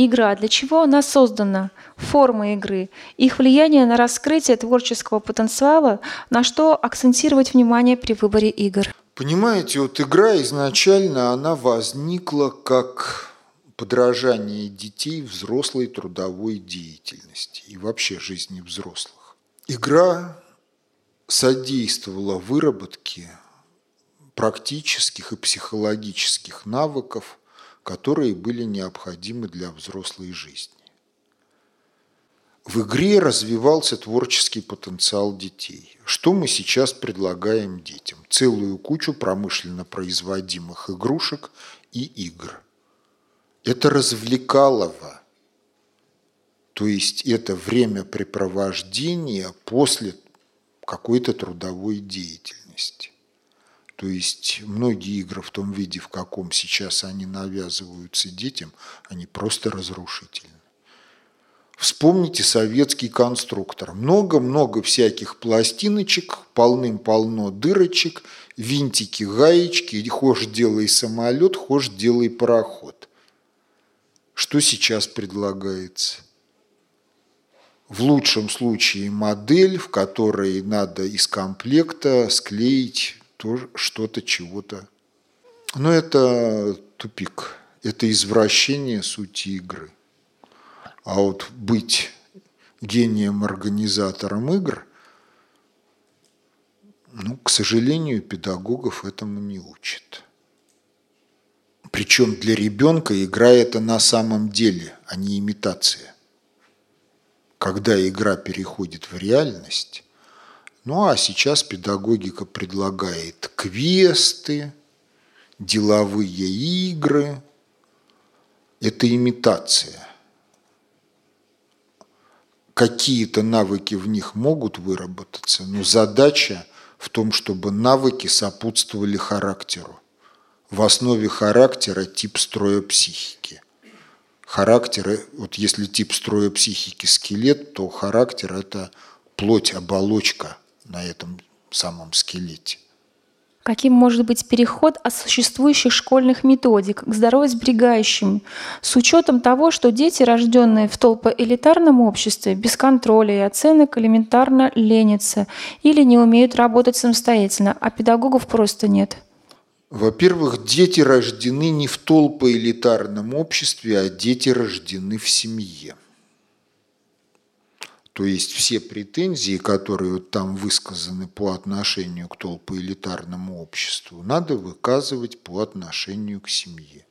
Игра. Для чего она создана? Формы игры. Их влияние на раскрытие творческого потенциала, на что акцентировать внимание при выборе игр. Понимаете, вот игра изначально она возникла как подражание детей взрослой трудовой деятельности и вообще жизни взрослых. Игра содействовала выработке практических и психологических навыков, которые были необходимы для взрослой жизни. В игре развивался творческий потенциал детей. Что мы сейчас предлагаем детям? Целую кучу промышленно производимых игрушек и игр. Это развлекалово. То есть это времяпрепровождение после какой-то трудовой деятельности. То есть многие игры в том виде, в каком сейчас они навязываются детям, они просто разрушительны. Вспомните советский конструктор. Много-много всяких пластиночек, полным-полно дырочек, винтики, гаечки, хошь делай самолет, хошь делай пароход. Что сейчас предлагается? В лучшем случае модель, в которой надо из комплекта склеить что-то, чего-то. Но это тупик, это извращение сути игры. А вот быть гением-организатором игр, ну, к сожалению, педагогов этому не учат. Причем для ребенка игра это на самом деле, а не имитация. Когда игра переходит в реальность, ну а сейчас педагогика предлагает квесты, деловые игры. Это имитация. Какие-то навыки в них могут выработаться, но задача в том, чтобы навыки сопутствовали характеру. В основе характера тип строя психики. Характер, вот если тип строя психики скелет, то характер – это плоть, оболочка – на этом самом скелете. Каким может быть переход от существующих школьных методик к здоровосберегающим, с учетом того, что дети, рожденные в толпоэлитарном обществе, без контроля и оценок элементарно ленятся или не умеют работать самостоятельно, а педагогов просто нет? Во-первых, дети рождены не в толпоэлитарном обществе, а дети рождены в семье. То есть все претензии, которые там высказаны по отношению к толпоэлитарному обществу, надо выказывать по отношению к семье.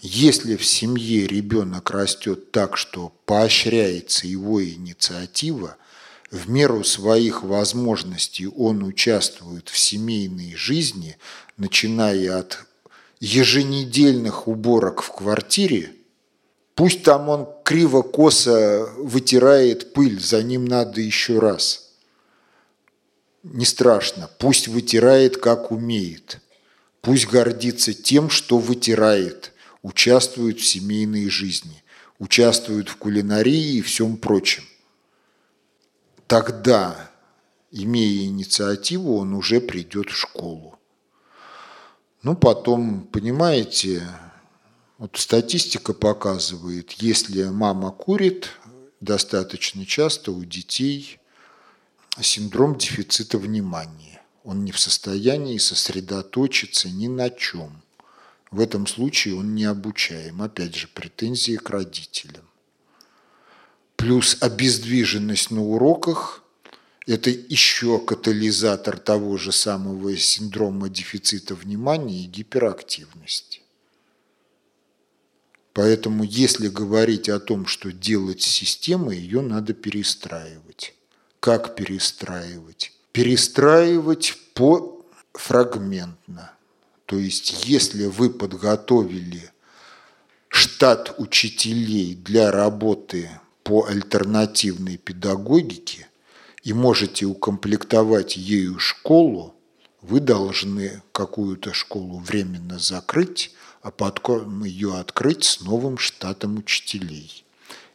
Если в семье ребенок растет так, что поощряется его инициатива, в меру своих возможностей он участвует в семейной жизни, начиная от еженедельных уборок в квартире – Пусть там он криво-косо вытирает пыль, за ним надо еще раз. Не страшно, пусть вытирает, как умеет. Пусть гордится тем, что вытирает, участвует в семейной жизни, участвует в кулинарии и всем прочем. Тогда, имея инициативу, он уже придет в школу. Ну, потом, понимаете, вот статистика показывает, если мама курит, достаточно часто у детей синдром дефицита внимания. Он не в состоянии сосредоточиться ни на чем. В этом случае он не обучаем. Опять же, претензии к родителям. Плюс обездвиженность на уроках – это еще катализатор того же самого синдрома дефицита внимания и гиперактивности. Поэтому если говорить о том, что делать с системой, ее надо перестраивать. Как перестраивать? Перестраивать по фрагментно. То есть если вы подготовили штат учителей для работы по альтернативной педагогике и можете укомплектовать ею школу, вы должны какую-то школу временно закрыть, а потом ее открыть с новым штатом учителей.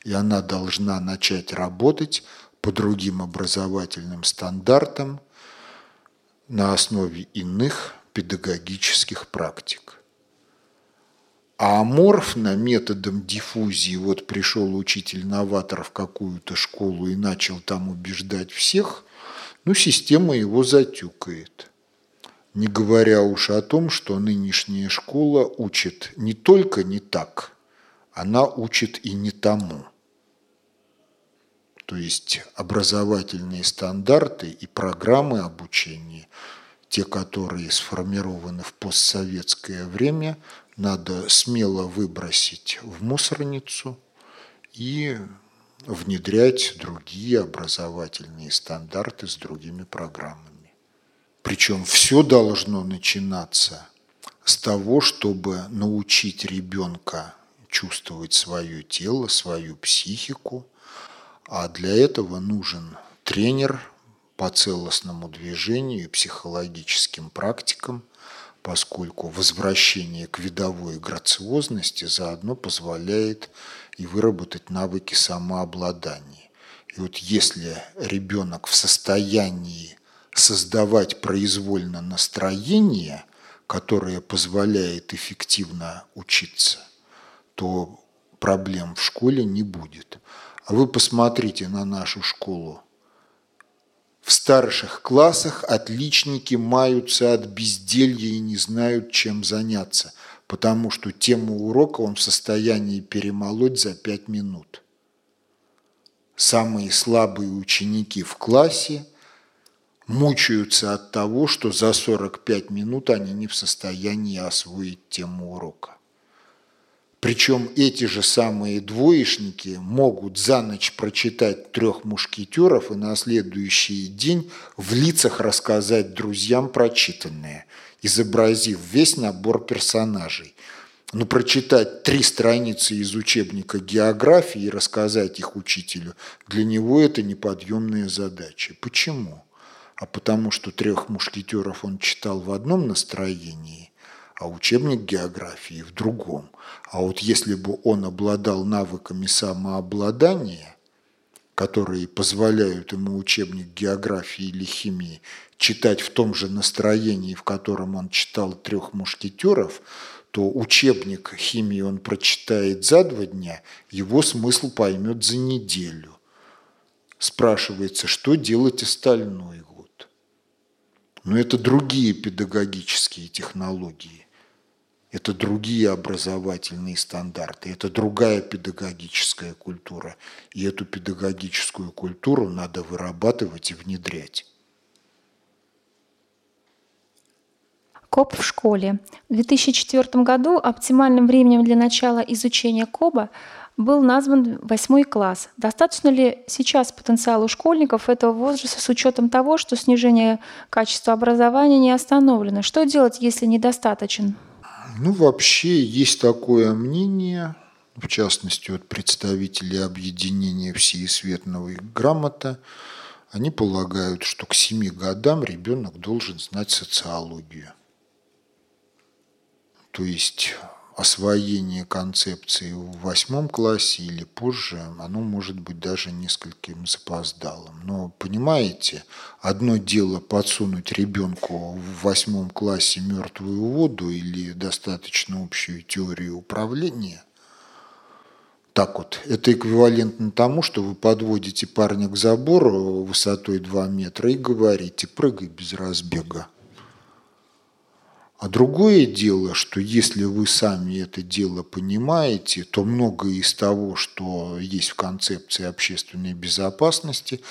И она должна начать работать по другим образовательным стандартам на основе иных педагогических практик. А аморфно методом диффузии, вот пришел учитель-новатор в какую-то школу и начал там убеждать всех, ну, система его затюкает – не говоря уж о том, что нынешняя школа учит не только не так, она учит и не тому. То есть образовательные стандарты и программы обучения, те, которые сформированы в постсоветское время, надо смело выбросить в мусорницу и внедрять другие образовательные стандарты с другими программами. Причем все должно начинаться с того, чтобы научить ребенка чувствовать свое тело, свою психику. А для этого нужен тренер по целостному движению и психологическим практикам, поскольку возвращение к видовой грациозности заодно позволяет и выработать навыки самообладания. И вот если ребенок в состоянии создавать произвольно настроение, которое позволяет эффективно учиться, то проблем в школе не будет. А вы посмотрите на нашу школу. В старших классах отличники маются от безделья и не знают, чем заняться, потому что тему урока он в состоянии перемолоть за пять минут. Самые слабые ученики в классе – мучаются от того, что за 45 минут они не в состоянии освоить тему урока. Причем эти же самые двоечники могут за ночь прочитать трех мушкетеров и на следующий день в лицах рассказать друзьям прочитанное, изобразив весь набор персонажей. Но прочитать три страницы из учебника географии и рассказать их учителю, для него это неподъемная задача. Почему? А потому что трех мушкетеров он читал в одном настроении, а учебник географии в другом. А вот если бы он обладал навыками самообладания, которые позволяют ему учебник географии или химии читать в том же настроении, в котором он читал «Трех мушкетеров», то учебник химии он прочитает за два дня, его смысл поймет за неделю. Спрашивается, что делать остальной год. Но это другие педагогические технологии. Это другие образовательные стандарты, это другая педагогическая культура. И эту педагогическую культуру надо вырабатывать и внедрять. КОП в школе. В 2004 году оптимальным временем для начала изучения КОБа был назван восьмой класс. Достаточно ли сейчас потенциал у школьников этого возраста с учетом того, что снижение качества образования не остановлено? Что делать, если недостаточен? Ну, вообще есть такое мнение, в частности, от представителей объединения всеисветного грамота. Они полагают, что к семи годам ребенок должен знать социологию. То есть освоение концепции в восьмом классе или позже, оно может быть даже нескольким запоздалым. Но понимаете, одно дело подсунуть ребенку в восьмом классе мертвую воду или достаточно общую теорию управления. Так вот, это эквивалентно тому, что вы подводите парня к забору высотой 2 метра и говорите, прыгай без разбега. А другое дело, что если вы сами это дело понимаете, то многое из того, что есть в концепции общественной безопасности,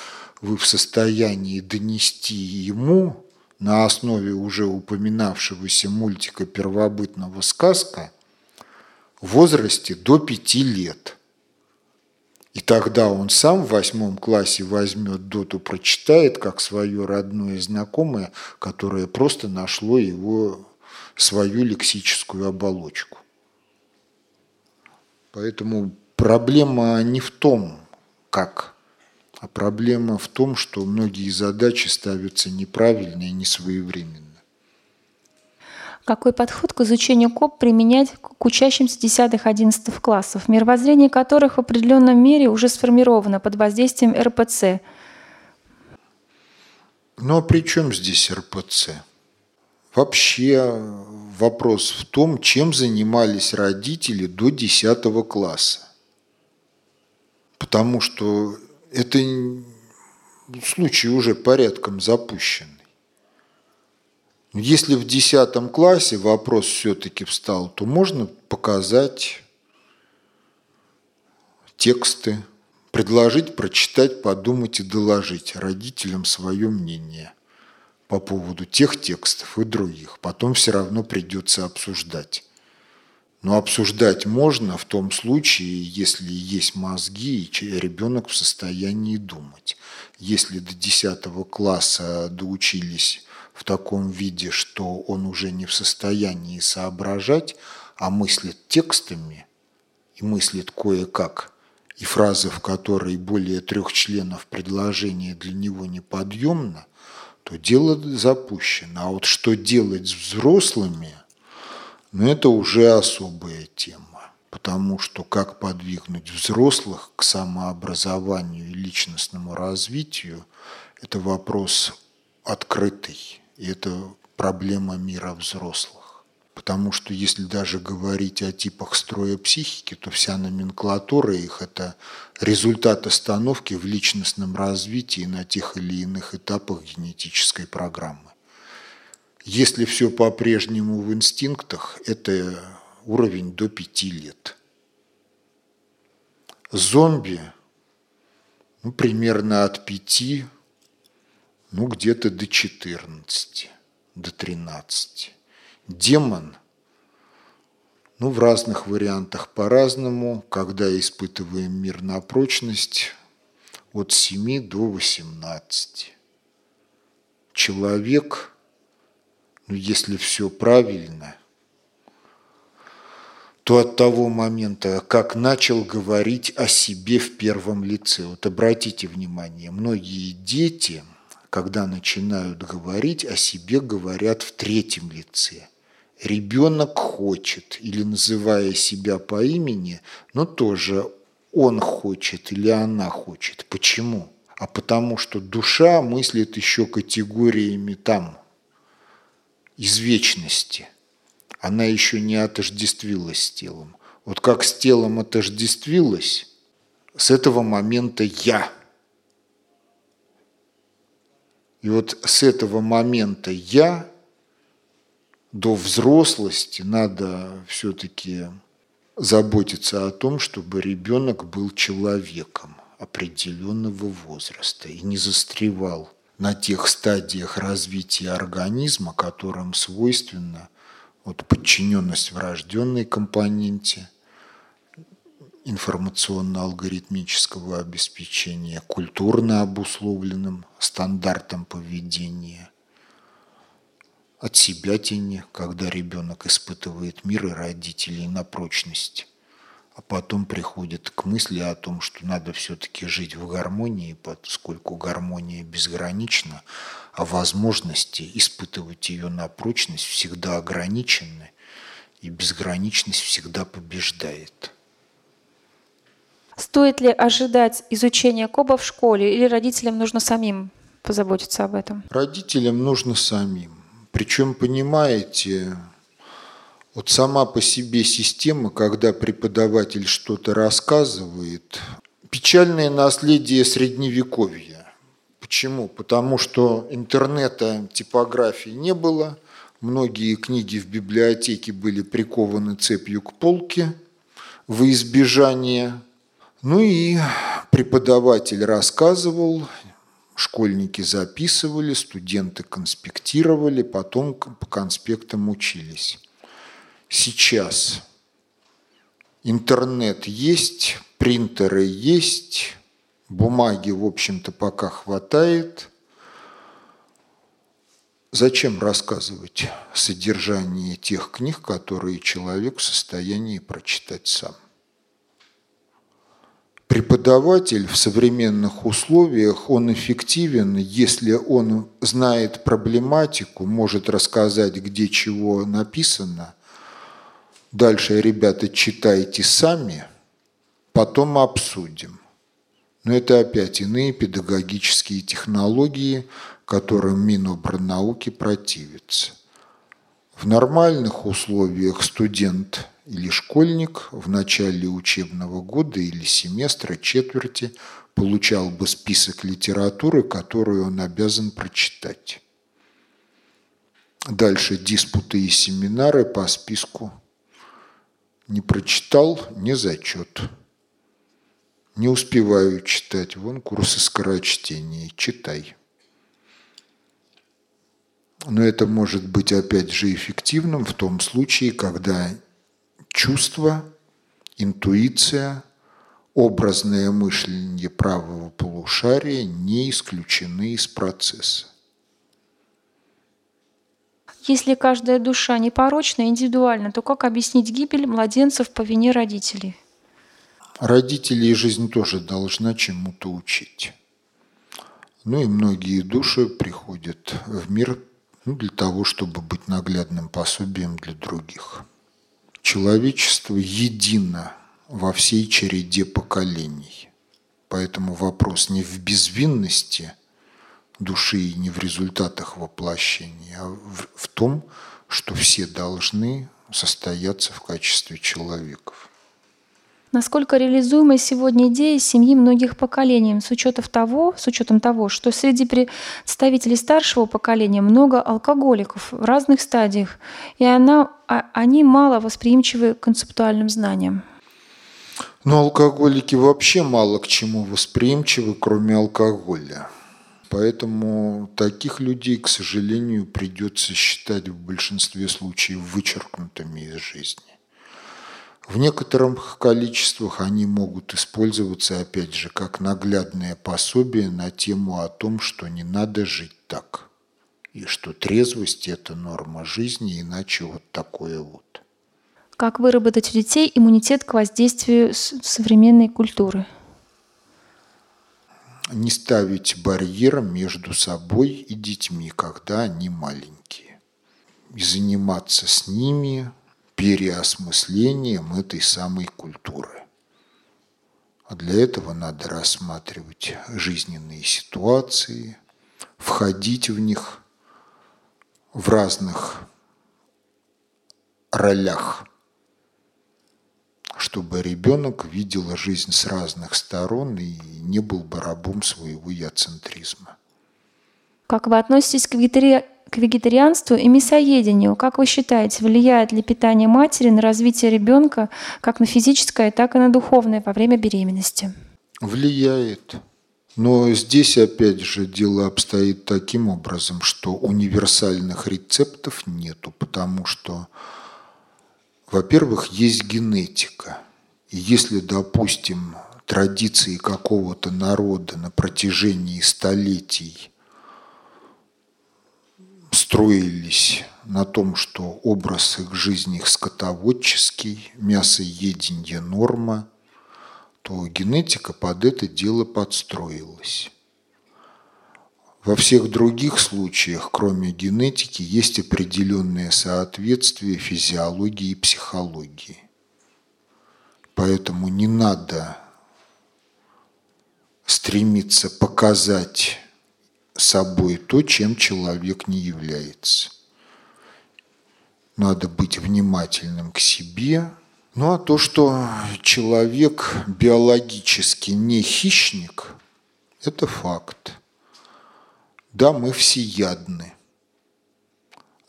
вы в состоянии донести ему на основе уже упоминавшегося мультика «Первобытного сказка» в возрасте до пяти лет. И тогда он сам в восьмом классе возьмет доту, прочитает как свое родное знакомое, которое просто нашло его свою лексическую оболочку. Поэтому проблема не в том, как, а проблема в том, что многие задачи ставятся неправильно и несвоевременно. Какой подход к изучению КОП применять к учащимся 10-11 классов, мировоззрение которых в определенном мере уже сформировано под воздействием РПЦ? Ну а при чем здесь РПЦ? Вообще вопрос в том, чем занимались родители до 10 класса. Потому что это случай уже порядком запущенный. Если в 10 классе вопрос все-таки встал, то можно показать тексты, предложить прочитать, подумать и доложить родителям свое мнение по поводу тех текстов и других. Потом все равно придется обсуждать. Но обсуждать можно в том случае, если есть мозги и ребенок в состоянии думать. Если до 10 класса доучились в таком виде, что он уже не в состоянии соображать, а мыслит текстами и мыслит кое-как, и фразы, в которой более трех членов предложения для него неподъемна – то дело запущено. А вот что делать с взрослыми, ну это уже особая тема. Потому что как подвигнуть взрослых к самообразованию и личностному развитию, это вопрос открытый. И это проблема мира взрослых. Потому что если даже говорить о типах строя психики, то вся номенклатура их – это результат остановки в личностном развитии на тех или иных этапах генетической программы. Если все по-прежнему в инстинктах, это уровень до пяти лет. Зомби ну, примерно от пяти, ну где-то до 14, до 13 демон, ну, в разных вариантах по-разному, когда испытываем мир на прочность от 7 до 18. Человек, ну, если все правильно, то от того момента, как начал говорить о себе в первом лице. Вот обратите внимание, многие дети, когда начинают говорить о себе, говорят в третьем лице – ребенок хочет, или называя себя по имени, но тоже он хочет или она хочет. Почему? А потому что душа мыслит еще категориями там, из вечности. Она еще не отождествилась с телом. Вот как с телом отождествилась, с этого момента я. И вот с этого момента я до взрослости надо все-таки заботиться о том, чтобы ребенок был человеком определенного возраста и не застревал на тех стадиях развития организма, которым свойственна вот подчиненность врожденной компоненте информационно-алгоритмического обеспечения, культурно обусловленным стандартом поведения – от себя тени, когда ребенок испытывает мир и родителей на прочность, а потом приходит к мысли о том, что надо все-таки жить в гармонии, поскольку гармония безгранична, а возможности испытывать ее на прочность всегда ограничены, и безграничность всегда побеждает. Стоит ли ожидать изучения Коба в школе или родителям нужно самим позаботиться об этом? Родителям нужно самим. Причем, понимаете, вот сама по себе система, когда преподаватель что-то рассказывает, печальное наследие средневековья. Почему? Потому что интернета, типографии не было, многие книги в библиотеке были прикованы цепью к полке во избежание. Ну и преподаватель рассказывал, Школьники записывали, студенты конспектировали, потом по конспектам учились. Сейчас интернет есть, принтеры есть, бумаги, в общем-то, пока хватает. Зачем рассказывать содержание тех книг, которые человек в состоянии прочитать сам? Преподаватель в современных условиях, он эффективен, если он знает проблематику, может рассказать, где чего написано. Дальше, ребята, читайте сами, потом обсудим. Но это опять иные педагогические технологии, которым Минобрнауки противится. В нормальных условиях студент или школьник в начале учебного года или семестра, четверти получал бы список литературы, которую он обязан прочитать. Дальше диспуты и семинары по списку. Не прочитал – не зачет. Не успеваю читать. Вон курсы скорочтения. Читай. Но это может быть опять же эффективным в том случае, когда чувство, интуиция, образное мышление правого полушария не исключены из процесса. Если каждая душа непорочна и индивидуальна, то как объяснить гибель младенцев по вине родителей? Родители и жизнь тоже должна чему-то учить. Ну и многие души приходят в мир ну, для того, чтобы быть наглядным пособием для других человечество едино во всей череде поколений. Поэтому вопрос не в безвинности души и не в результатах воплощения, а в, в том, что все должны состояться в качестве человеков. Насколько реализуема сегодня идея семьи многих поколений, с учетом того, с учетом того, что среди представителей старшего поколения много алкоголиков в разных стадиях, и она, а, они мало восприимчивы к концептуальным знаниям? Но алкоголики вообще мало к чему восприимчивы, кроме алкоголя. Поэтому таких людей, к сожалению, придется считать в большинстве случаев вычеркнутыми из жизни. В некоторых количествах они могут использоваться, опять же, как наглядное пособие на тему о том, что не надо жить так, и что трезвость – это норма жизни, иначе вот такое вот. Как выработать у детей иммунитет к воздействию современной культуры? Не ставить барьер между собой и детьми, когда они маленькие. И заниматься с ними – переосмыслением этой самой культуры. А для этого надо рассматривать жизненные ситуации, входить в них в разных ролях, чтобы ребенок видел жизнь с разных сторон и не был бы рабом своего яцентризма. Как вы относитесь к. Вегетарианству и мясоедению? Как вы считаете, влияет ли питание матери на развитие ребенка как на физическое, так и на духовное во время беременности? Влияет. Но здесь опять же дело обстоит таким образом, что универсальных рецептов нету, потому что, во-первых, есть генетика. И если, допустим, традиции какого-то народа на протяжении столетий строились на том, что образ их жизни их скотоводческий, мясоедение норма – то генетика под это дело подстроилась. Во всех других случаях, кроме генетики, есть определенное соответствие физиологии и психологии. Поэтому не надо стремиться показать собой то, чем человек не является. Надо быть внимательным к себе, ну а то, что человек биологически не хищник, это факт. Да, мы всеядны.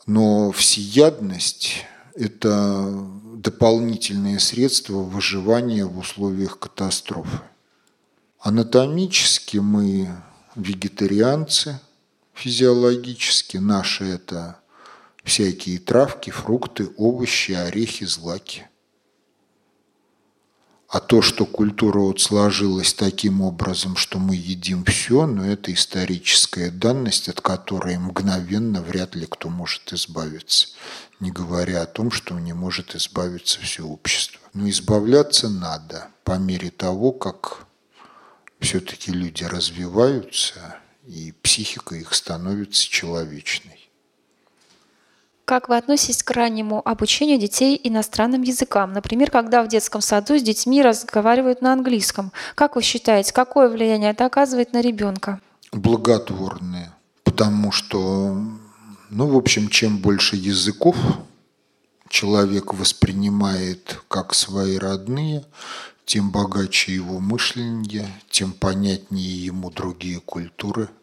Но всеядность – это дополнительное средство выживания в условиях катастрофы. Анатомически мы вегетарианцы, физиологически наши – это всякие травки, фрукты, овощи, орехи, злаки – а то, что культура вот сложилась таким образом, что мы едим все, но ну, это историческая данность, от которой мгновенно вряд ли кто может избавиться. Не говоря о том, что не может избавиться все общество. Но избавляться надо по мере того, как все-таки люди развиваются, и психика их становится человечной. Как вы относитесь к раннему обучению детей иностранным языкам? Например, когда в детском саду с детьми разговаривают на английском. Как вы считаете, какое влияние это оказывает на ребенка? Благотворное. Потому что, ну, в общем, чем больше языков человек воспринимает как свои родные, тем богаче его мышление, тем понятнее ему другие культуры –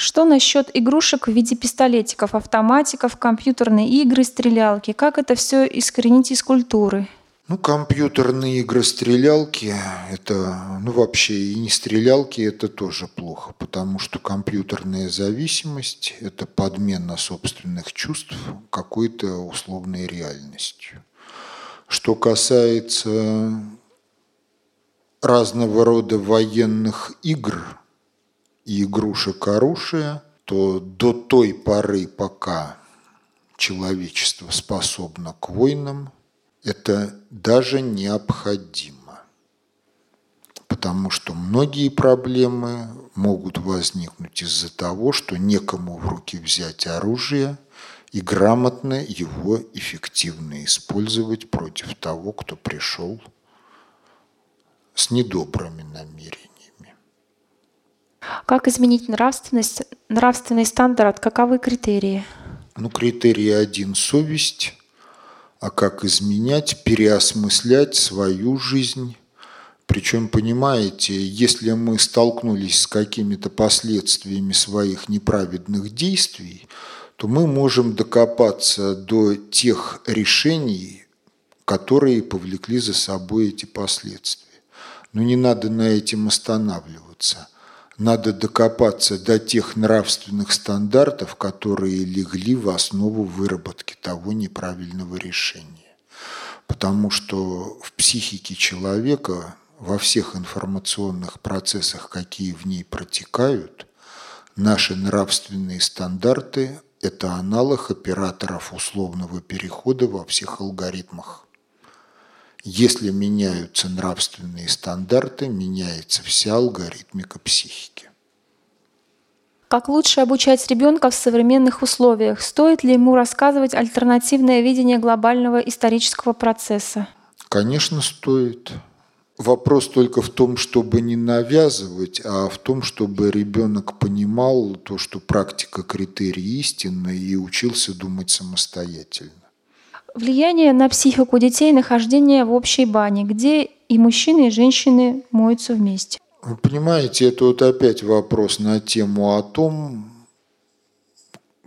что насчет игрушек в виде пистолетиков, автоматиков, компьютерные игры, стрелялки? Как это все искоренить из культуры? Ну, компьютерные игры, стрелялки, это, ну, вообще и не стрелялки, это тоже плохо, потому что компьютерная зависимость – это подмена собственных чувств какой-то условной реальностью. Что касается разного рода военных игр – и игрушек оружия, то до той поры, пока человечество способно к войнам, это даже необходимо. Потому что многие проблемы могут возникнуть из-за того, что некому в руки взять оружие и грамотно его эффективно использовать против того, кто пришел с недобрыми намерениями. Как изменить нравственность, нравственный стандарт? Каковы критерии? Ну, критерий один – совесть. А как изменять, переосмыслять свою жизнь? Причем, понимаете, если мы столкнулись с какими-то последствиями своих неправедных действий, то мы можем докопаться до тех решений, которые повлекли за собой эти последствия. Но не надо на этом останавливаться – надо докопаться до тех нравственных стандартов, которые легли в основу выработки того неправильного решения. Потому что в психике человека во всех информационных процессах, какие в ней протекают, наши нравственные стандарты – это аналог операторов условного перехода во всех алгоритмах. Если меняются нравственные стандарты, меняется вся алгоритмика психики. Как лучше обучать ребенка в современных условиях? Стоит ли ему рассказывать альтернативное видение глобального исторического процесса? Конечно, стоит. Вопрос только в том, чтобы не навязывать, а в том, чтобы ребенок понимал то, что практика критерий истины и учился думать самостоятельно. Влияние на психику детей нахождение в общей бане, где и мужчины, и женщины моются вместе. Вы понимаете, это вот опять вопрос на тему о том,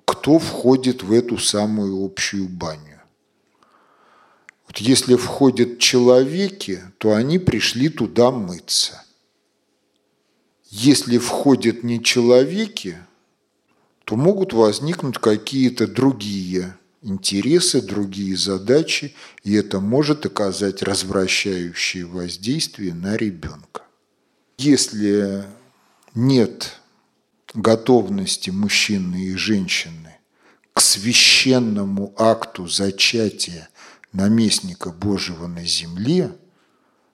кто входит в эту самую общую баню. Вот если входят человеки, то они пришли туда мыться. Если входят не человеки, то могут возникнуть какие-то другие интересы, другие задачи, и это может оказать развращающее воздействие на ребенка. Если нет готовности мужчины и женщины к священному акту зачатия наместника Божьего на земле,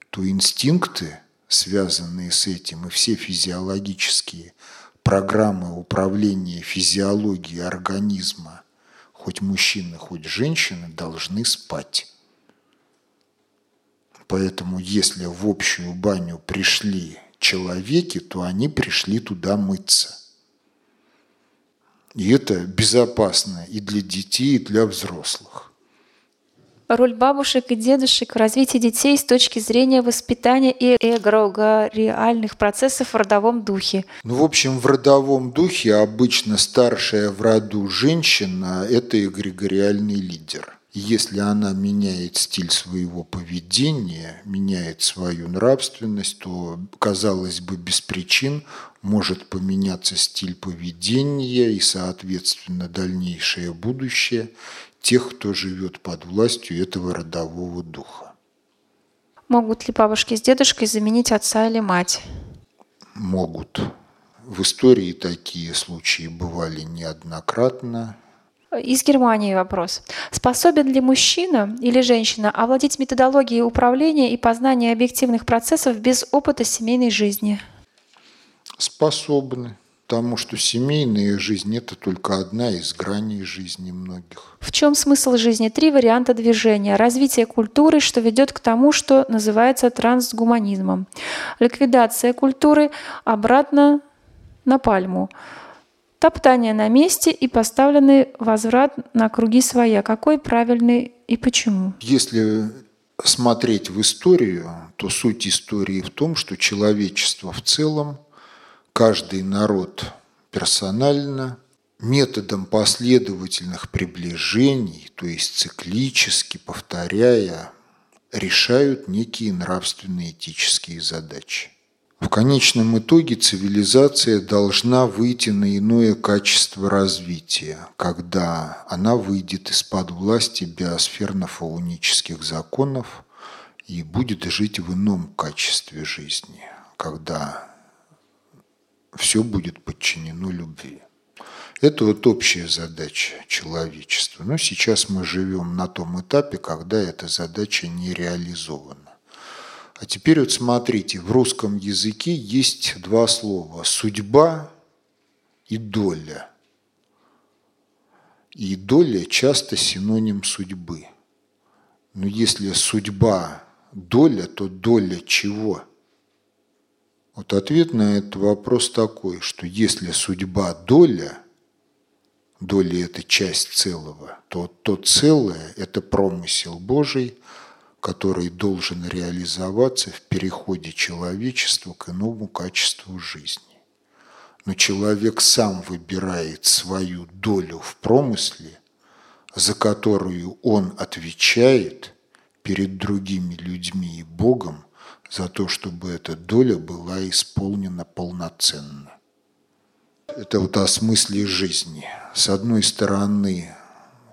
то инстинкты, связанные с этим, и все физиологические программы управления физиологией организма, хоть мужчины, хоть женщины, должны спать. Поэтому если в общую баню пришли человеки, то они пришли туда мыться. И это безопасно и для детей, и для взрослых роль бабушек и дедушек в развитии детей с точки зрения воспитания и эгрегориальных процессов в родовом духе? Ну, в общем, в родовом духе обычно старшая в роду женщина – это эгрегориальный лидер. Если она меняет стиль своего поведения, меняет свою нравственность, то, казалось бы, без причин может поменяться стиль поведения и, соответственно, дальнейшее будущее тех, кто живет под властью этого родового духа. Могут ли бабушки с дедушкой заменить отца или мать? Могут. В истории такие случаи бывали неоднократно. Из Германии вопрос. Способен ли мужчина или женщина овладеть методологией управления и познания объективных процессов без опыта семейной жизни? Способны потому что семейная жизнь – это только одна из граней жизни многих. В чем смысл жизни? Три варианта движения. Развитие культуры, что ведет к тому, что называется трансгуманизмом. Ликвидация культуры обратно на пальму. Топтание на месте и поставленный возврат на круги своя. Какой правильный и почему? Если смотреть в историю, то суть истории в том, что человечество в целом – каждый народ персонально, методом последовательных приближений, то есть циклически повторяя, решают некие нравственные этические задачи. В конечном итоге цивилизация должна выйти на иное качество развития, когда она выйдет из-под власти биосферно-фаунических законов и будет жить в ином качестве жизни, когда все будет подчинено любви. Это вот общая задача человечества. Но сейчас мы живем на том этапе, когда эта задача не реализована. А теперь вот смотрите, в русском языке есть два слова – судьба и доля. И доля часто синоним судьбы. Но если судьба – доля, то доля чего – вот ответ на этот вопрос такой, что если судьба доля, доля – это часть целого, то то целое – это промысел Божий, который должен реализоваться в переходе человечества к иному качеству жизни. Но человек сам выбирает свою долю в промысле, за которую он отвечает перед другими людьми и Богом за то, чтобы эта доля была исполнена полноценно. Это вот о смысле жизни. С одной стороны,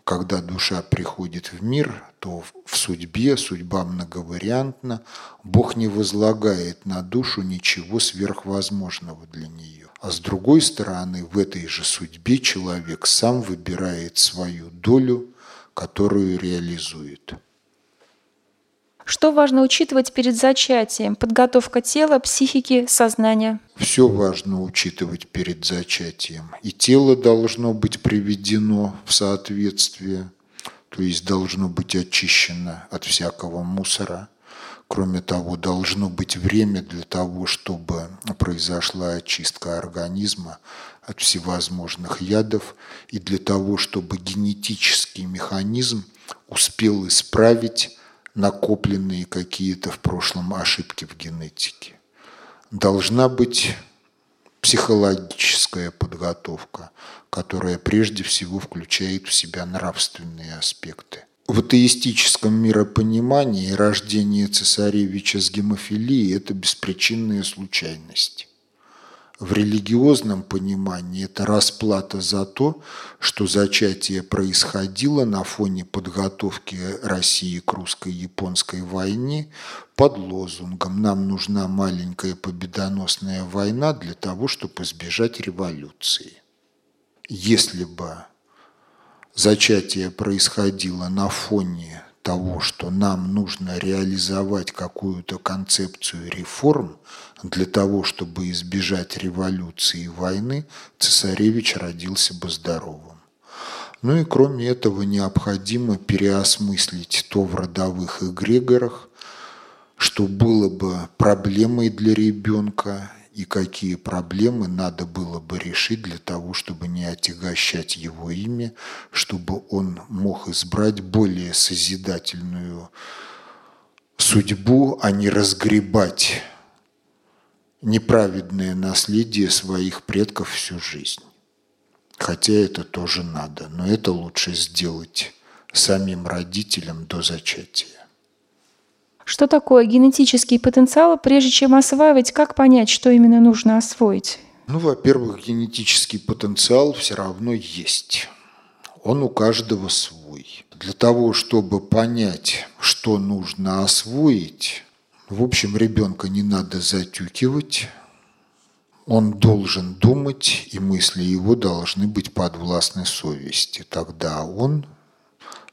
когда душа приходит в мир, то в судьбе, судьба многовариантна, Бог не возлагает на душу ничего сверхвозможного для нее. А с другой стороны, в этой же судьбе человек сам выбирает свою долю, которую реализует. Что важно учитывать перед зачатием? Подготовка тела, психики, сознания. Все важно учитывать перед зачатием. И тело должно быть приведено в соответствие, то есть должно быть очищено от всякого мусора. Кроме того, должно быть время для того, чтобы произошла очистка организма от всевозможных ядов и для того, чтобы генетический механизм успел исправить накопленные какие-то в прошлом ошибки в генетике. Должна быть психологическая подготовка, которая прежде всего включает в себя нравственные аспекты. В атеистическом миропонимании рождение цесаревича с гемофилией – это беспричинная случайность. В религиозном понимании это расплата за то, что зачатие происходило на фоне подготовки России к русско-японской войне под лозунгом «Нам нужна маленькая победоносная война для того, чтобы избежать революции». Если бы зачатие происходило на фоне того, что нам нужно реализовать какую-то концепцию реформ для того, чтобы избежать революции и войны, цесаревич родился бы здоровым. Ну и кроме этого необходимо переосмыслить то в родовых эгрегорах, что было бы проблемой для ребенка и какие проблемы надо было бы решить для того, чтобы не отягощать его имя, чтобы он мог избрать более созидательную судьбу, а не разгребать неправедное наследие своих предков всю жизнь. Хотя это тоже надо, но это лучше сделать самим родителям до зачатия. Что такое генетический потенциал, прежде чем осваивать, как понять, что именно нужно освоить? Ну, во-первых, генетический потенциал все равно есть. Он у каждого свой. Для того, чтобы понять, что нужно освоить, в общем, ребенка не надо затюкивать, он должен думать, и мысли его должны быть подвластны совести. Тогда он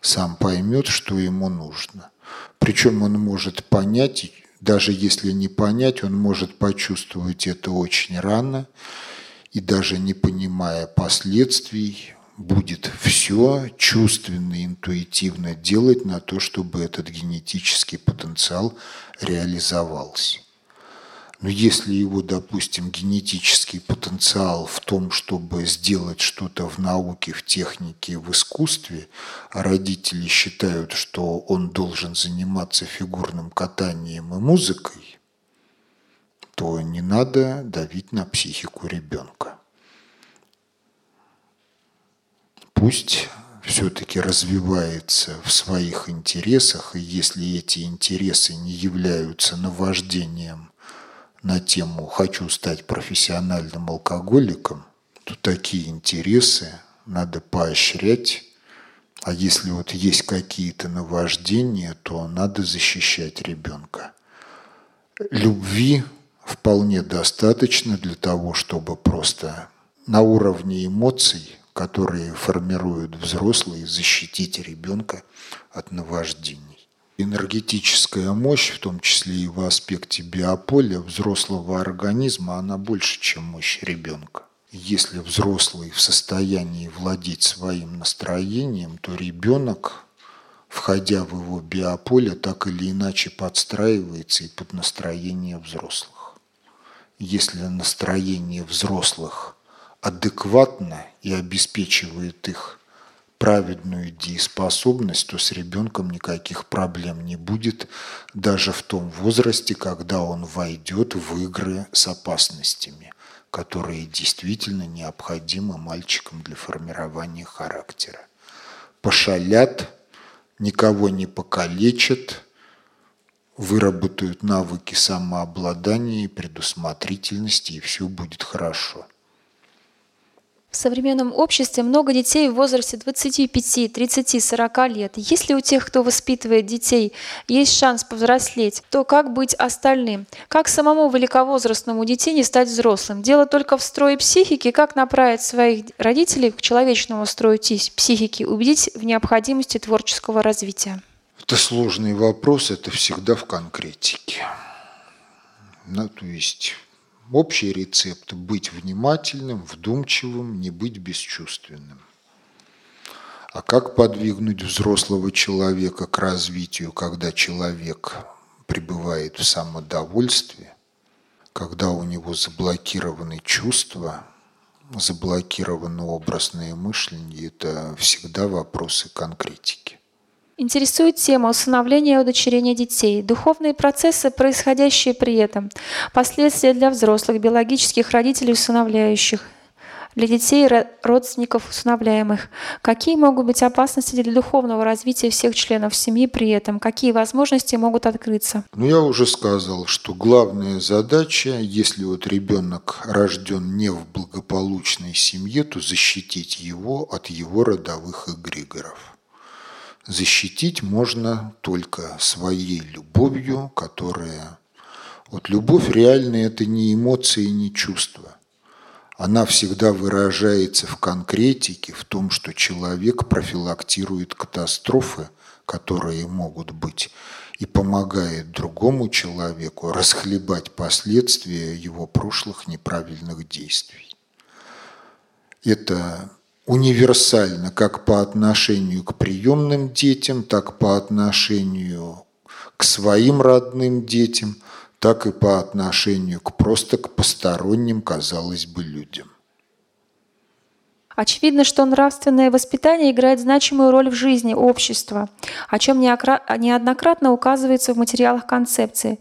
сам поймет, что ему нужно. Причем он может понять, даже если не понять, он может почувствовать это очень рано и даже не понимая последствий, будет все чувственно, интуитивно делать на то, чтобы этот генетический потенциал реализовался. Но если его, допустим, генетический потенциал в том, чтобы сделать что-то в науке, в технике, в искусстве, а родители считают, что он должен заниматься фигурным катанием и музыкой, то не надо давить на психику ребенка. Пусть все-таки развивается в своих интересах, и если эти интересы не являются наваждением на тему «хочу стать профессиональным алкоголиком», то такие интересы надо поощрять. А если вот есть какие-то наваждения, то надо защищать ребенка. Любви вполне достаточно для того, чтобы просто на уровне эмоций, которые формируют взрослые, защитить ребенка от наваждений энергетическая мощь, в том числе и в аспекте биополя взрослого организма, она больше, чем мощь ребенка. Если взрослый в состоянии владеть своим настроением, то ребенок, входя в его биополе, так или иначе подстраивается и под настроение взрослых. Если настроение взрослых адекватно и обеспечивает их праведную дееспособность, то с ребенком никаких проблем не будет даже в том возрасте, когда он войдет в игры с опасностями, которые действительно необходимы мальчикам для формирования характера. Пошалят, никого не покалечат, выработают навыки самообладания и предусмотрительности, и все будет хорошо. В современном обществе много детей в возрасте 25, 30, 40 лет. Если у тех, кто воспитывает детей, есть шанс повзрослеть, то как быть остальным? Как самому великовозрастному детей не стать взрослым? Дело только в строе психики, как направить своих родителей к человечному строю психики, убедить в необходимости творческого развития. Это сложный вопрос, это всегда в конкретике. Ну, то есть Общий рецепт – быть внимательным, вдумчивым, не быть бесчувственным. А как подвигнуть взрослого человека к развитию, когда человек пребывает в самодовольстве, когда у него заблокированы чувства, заблокировано образное мышление, это всегда вопросы конкретики. Интересует тема усыновления и удочерения детей, духовные процессы, происходящие при этом, последствия для взрослых, биологических родителей усыновляющих, для детей и родственников усыновляемых. Какие могут быть опасности для духовного развития всех членов семьи при этом? Какие возможности могут открыться? Ну, я уже сказал, что главная задача, если вот ребенок рожден не в благополучной семье, то защитить его от его родовых эгрегоров. Защитить можно только своей любовью, которая... Вот любовь реальная – это не эмоции, не чувства – она всегда выражается в конкретике, в том, что человек профилактирует катастрофы, которые могут быть, и помогает другому человеку расхлебать последствия его прошлых неправильных действий. Это универсально как по отношению к приемным детям, так по отношению к своим родным детям – так и по отношению к просто к посторонним, казалось бы, людям. Очевидно, что нравственное воспитание играет значимую роль в жизни общества, о чем неоднократно указывается в материалах концепции.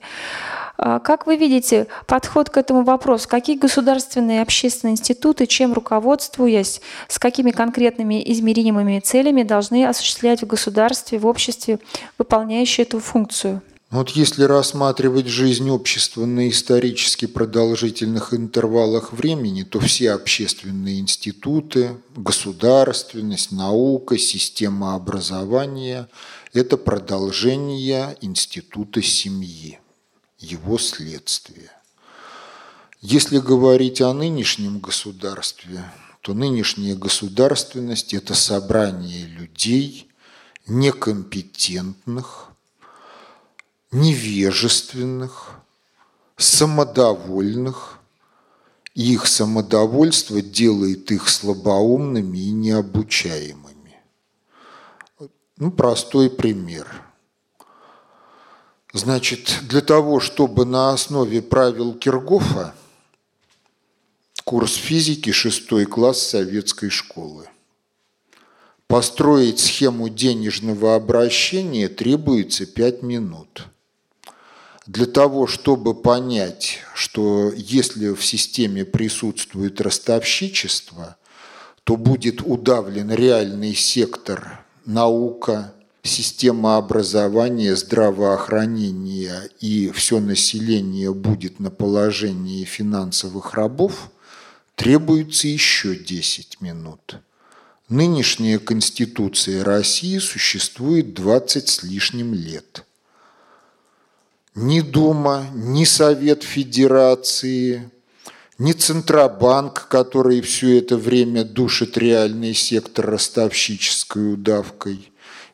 А, как вы видите подход к этому вопросу? Какие государственные и общественные институты, чем руководствуясь, с какими конкретными измеримыми целями должны осуществлять в государстве, в обществе, выполняющие эту функцию? Вот если рассматривать жизнь общества на исторически продолжительных интервалах времени, то все общественные институты, государственность, наука, система образования – это продолжение института семьи, его следствие. Если говорить о нынешнем государстве, то нынешняя государственность – это собрание людей некомпетентных – невежественных, самодовольных. И их самодовольство делает их слабоумными и необучаемыми. Ну, простой пример. Значит, для того, чтобы на основе правил Киргофа курс физики шестой класс советской школы. Построить схему денежного обращения требуется 5 минут – для того, чтобы понять, что если в системе присутствует ростовщичество, то будет удавлен реальный сектор наука, система образования, здравоохранения и все население будет на положении финансовых рабов, требуется еще 10 минут. Нынешняя Конституция России существует 20 с лишним лет – ни Дума, ни Совет Федерации, ни Центробанк, который все это время душит реальный сектор ростовщической удавкой,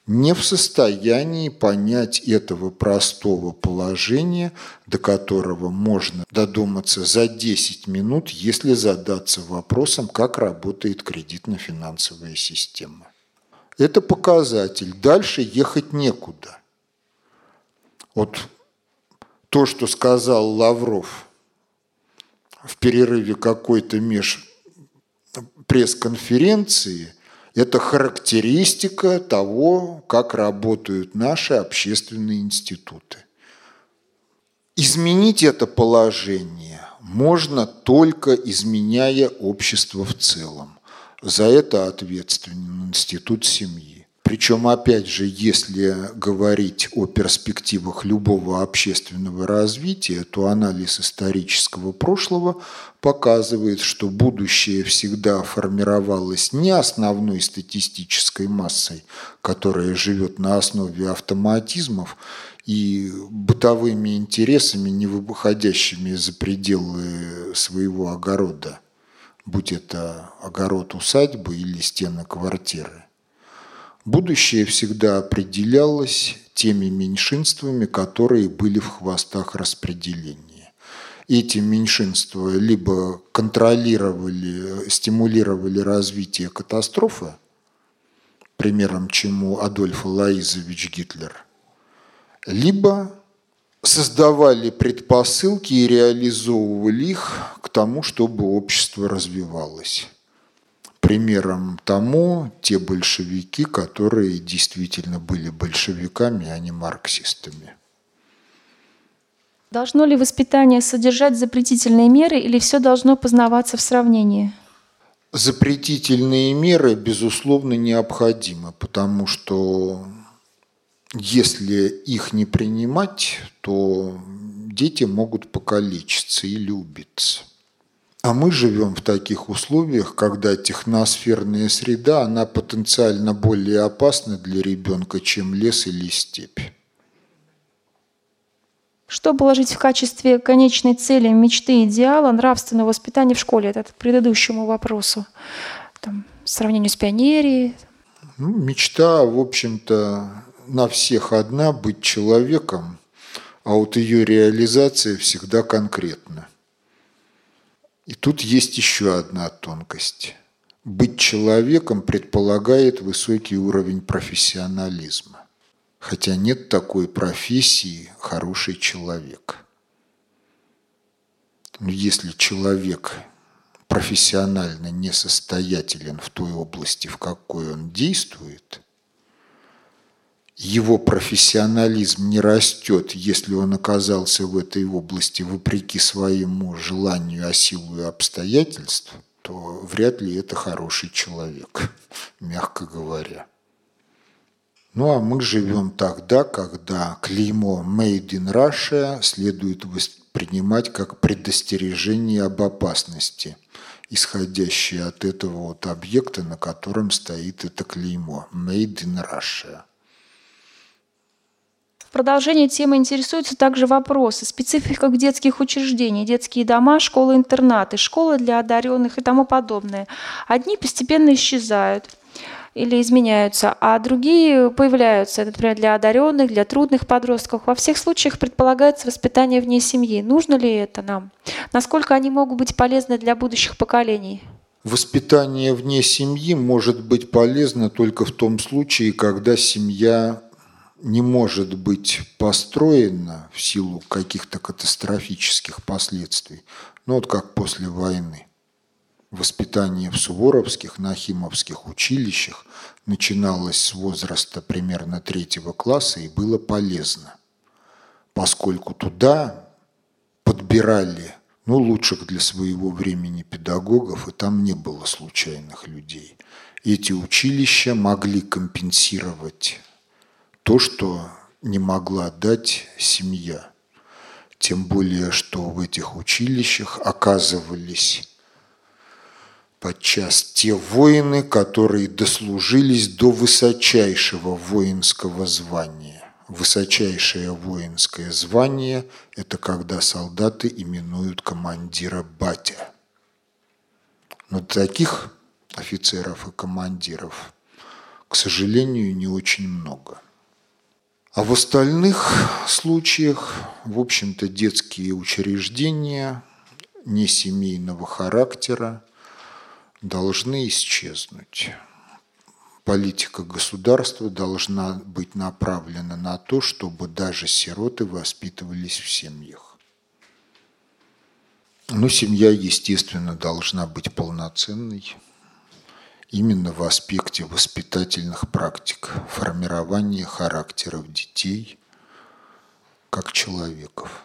не в состоянии понять этого простого положения, до которого можно додуматься за 10 минут, если задаться вопросом, как работает кредитно-финансовая система. Это показатель. Дальше ехать некуда. Вот то, что сказал Лавров в перерыве какой-то меж пресс-конференции, это характеристика того, как работают наши общественные институты. Изменить это положение можно только изменяя общество в целом. За это ответственен институт семьи. Причем, опять же, если говорить о перспективах любого общественного развития, то анализ исторического прошлого показывает, что будущее всегда формировалось не основной статистической массой, которая живет на основе автоматизмов и бытовыми интересами, не выходящими за пределы своего огорода, будь это огород усадьбы или стены квартиры Будущее всегда определялось теми меньшинствами, которые были в хвостах распределения. Эти меньшинства либо контролировали, стимулировали развитие катастрофы, примером чему Адольф Лаизович Гитлер, либо создавали предпосылки и реализовывали их к тому, чтобы общество развивалось. Примером тому те большевики, которые действительно были большевиками, а не марксистами. Должно ли воспитание содержать запретительные меры или все должно познаваться в сравнении? Запретительные меры, безусловно, необходимы, потому что если их не принимать, то дети могут покалечиться или убиться. А мы живем в таких условиях, когда техносферная среда, она потенциально более опасна для ребенка, чем лес или степь. Что положить в качестве конечной цели, мечты, идеала нравственного воспитания в школе? Это к предыдущему вопросу. Там, сравнению с пионерией. Ну, мечта, в общем-то, на всех одна – быть человеком, а вот ее реализация всегда конкретна. И тут есть еще одна тонкость. Быть человеком предполагает высокий уровень профессионализма хотя нет такой профессии «хороший человек». Но если человек профессионально несостоятелен в той области, в какой он действует, его профессионализм не растет, если он оказался в этой области вопреки своему желанию, а силу и обстоятельств, то вряд ли это хороший человек, мягко говоря. Ну а мы живем тогда, когда клеймо «Made in Russia» следует воспринимать как предостережение об опасности, исходящее от этого вот объекта, на котором стоит это клеймо «Made in Russia». В продолжение темы интересуются также вопросы специфика детских учреждений, детские дома, школы-интернаты, школы для одаренных и тому подобное. Одни постепенно исчезают, или изменяются, а другие появляются, например, для одаренных, для трудных подростков. Во всех случаях предполагается воспитание вне семьи. Нужно ли это нам? Насколько они могут быть полезны для будущих поколений? Воспитание вне семьи может быть полезно только в том случае, когда семья не может быть построена в силу каких-то катастрофических последствий, ну вот как после войны. Воспитание в суворовских, нахимовских училищах начиналось с возраста примерно третьего класса и было полезно, поскольку туда подбирали ну, лучших для своего времени педагогов, и там не было случайных людей. Эти училища могли компенсировать то, что не могла дать семья. Тем более, что в этих училищах оказывались подчас те воины, которые дослужились до высочайшего воинского звания. Высочайшее воинское звание – это когда солдаты именуют командира батя. Но таких офицеров и командиров, к сожалению, не очень много. А в остальных случаях, в общем-то, детские учреждения несемейного характера должны исчезнуть. Политика государства должна быть направлена на то, чтобы даже сироты воспитывались в семьях. Но семья, естественно, должна быть полноценной именно в аспекте воспитательных практик, формирования характеров детей как человеков.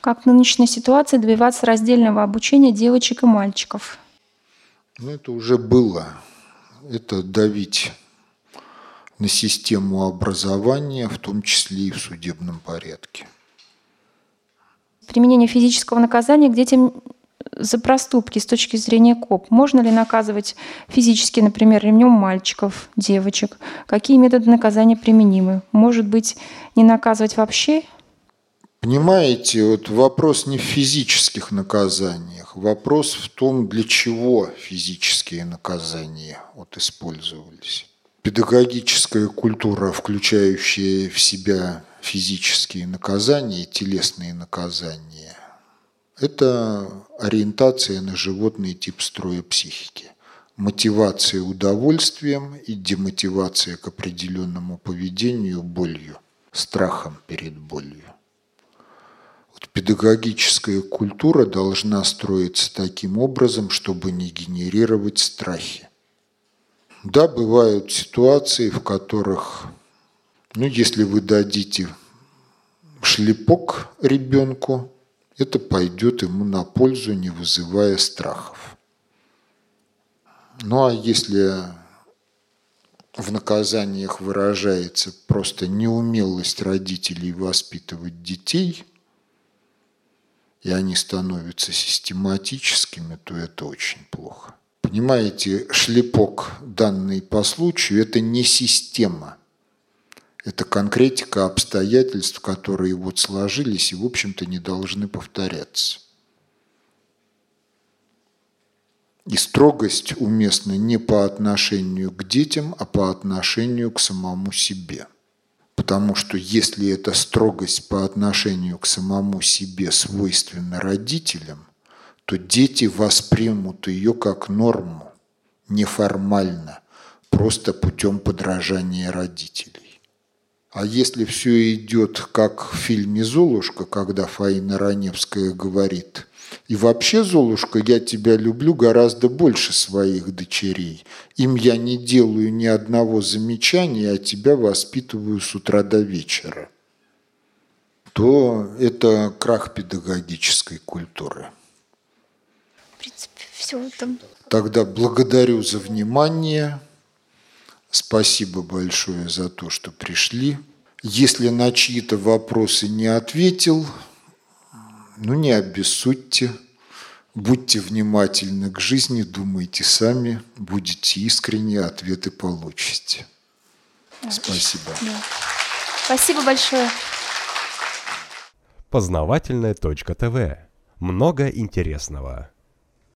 Как в нынешней ситуации добиваться раздельного обучения девочек и мальчиков – ну, это уже было. Это давить на систему образования, в том числе и в судебном порядке. Применение физического наказания к детям за проступки с точки зрения КОП. Можно ли наказывать физически, например, ремнем мальчиков, девочек? Какие методы наказания применимы? Может быть, не наказывать вообще Понимаете, вот вопрос не в физических наказаниях, вопрос в том, для чего физические наказания вот использовались. Педагогическая культура, включающая в себя физические наказания, телесные наказания, это ориентация на животный тип строя психики. Мотивация удовольствием и демотивация к определенному поведению болью – страхом перед болью. Вот педагогическая культура должна строиться таким образом, чтобы не генерировать страхи. Да, бывают ситуации, в которых, ну, если вы дадите шлепок ребенку, это пойдет ему на пользу, не вызывая страхов. Ну а если в наказаниях выражается просто неумелость родителей воспитывать детей, и они становятся систематическими, то это очень плохо. Понимаете, шлепок, данный по случаю, это не система. Это конкретика обстоятельств, которые вот сложились и, в общем-то, не должны повторяться. И строгость уместна не по отношению к детям, а по отношению к самому себе. Потому что если эта строгость по отношению к самому себе свойственна родителям, то дети воспримут ее как норму, неформально, просто путем подражания родителей. А если все идет как в фильме «Золушка», когда Фаина Раневская говорит и вообще, Золушка, я тебя люблю гораздо больше своих дочерей. Им я не делаю ни одного замечания, а тебя воспитываю с утра до вечера. То это крах педагогической культуры. В принципе, все там. Тогда благодарю за внимание. Спасибо большое за то, что пришли. Если на чьи-то вопросы не ответил, ну не обессудьте, будьте внимательны к жизни, думайте сами, будете искренне, ответы получите. Спасибо. Да. Спасибо большое. Познавательная точка ТВ. Много интересного.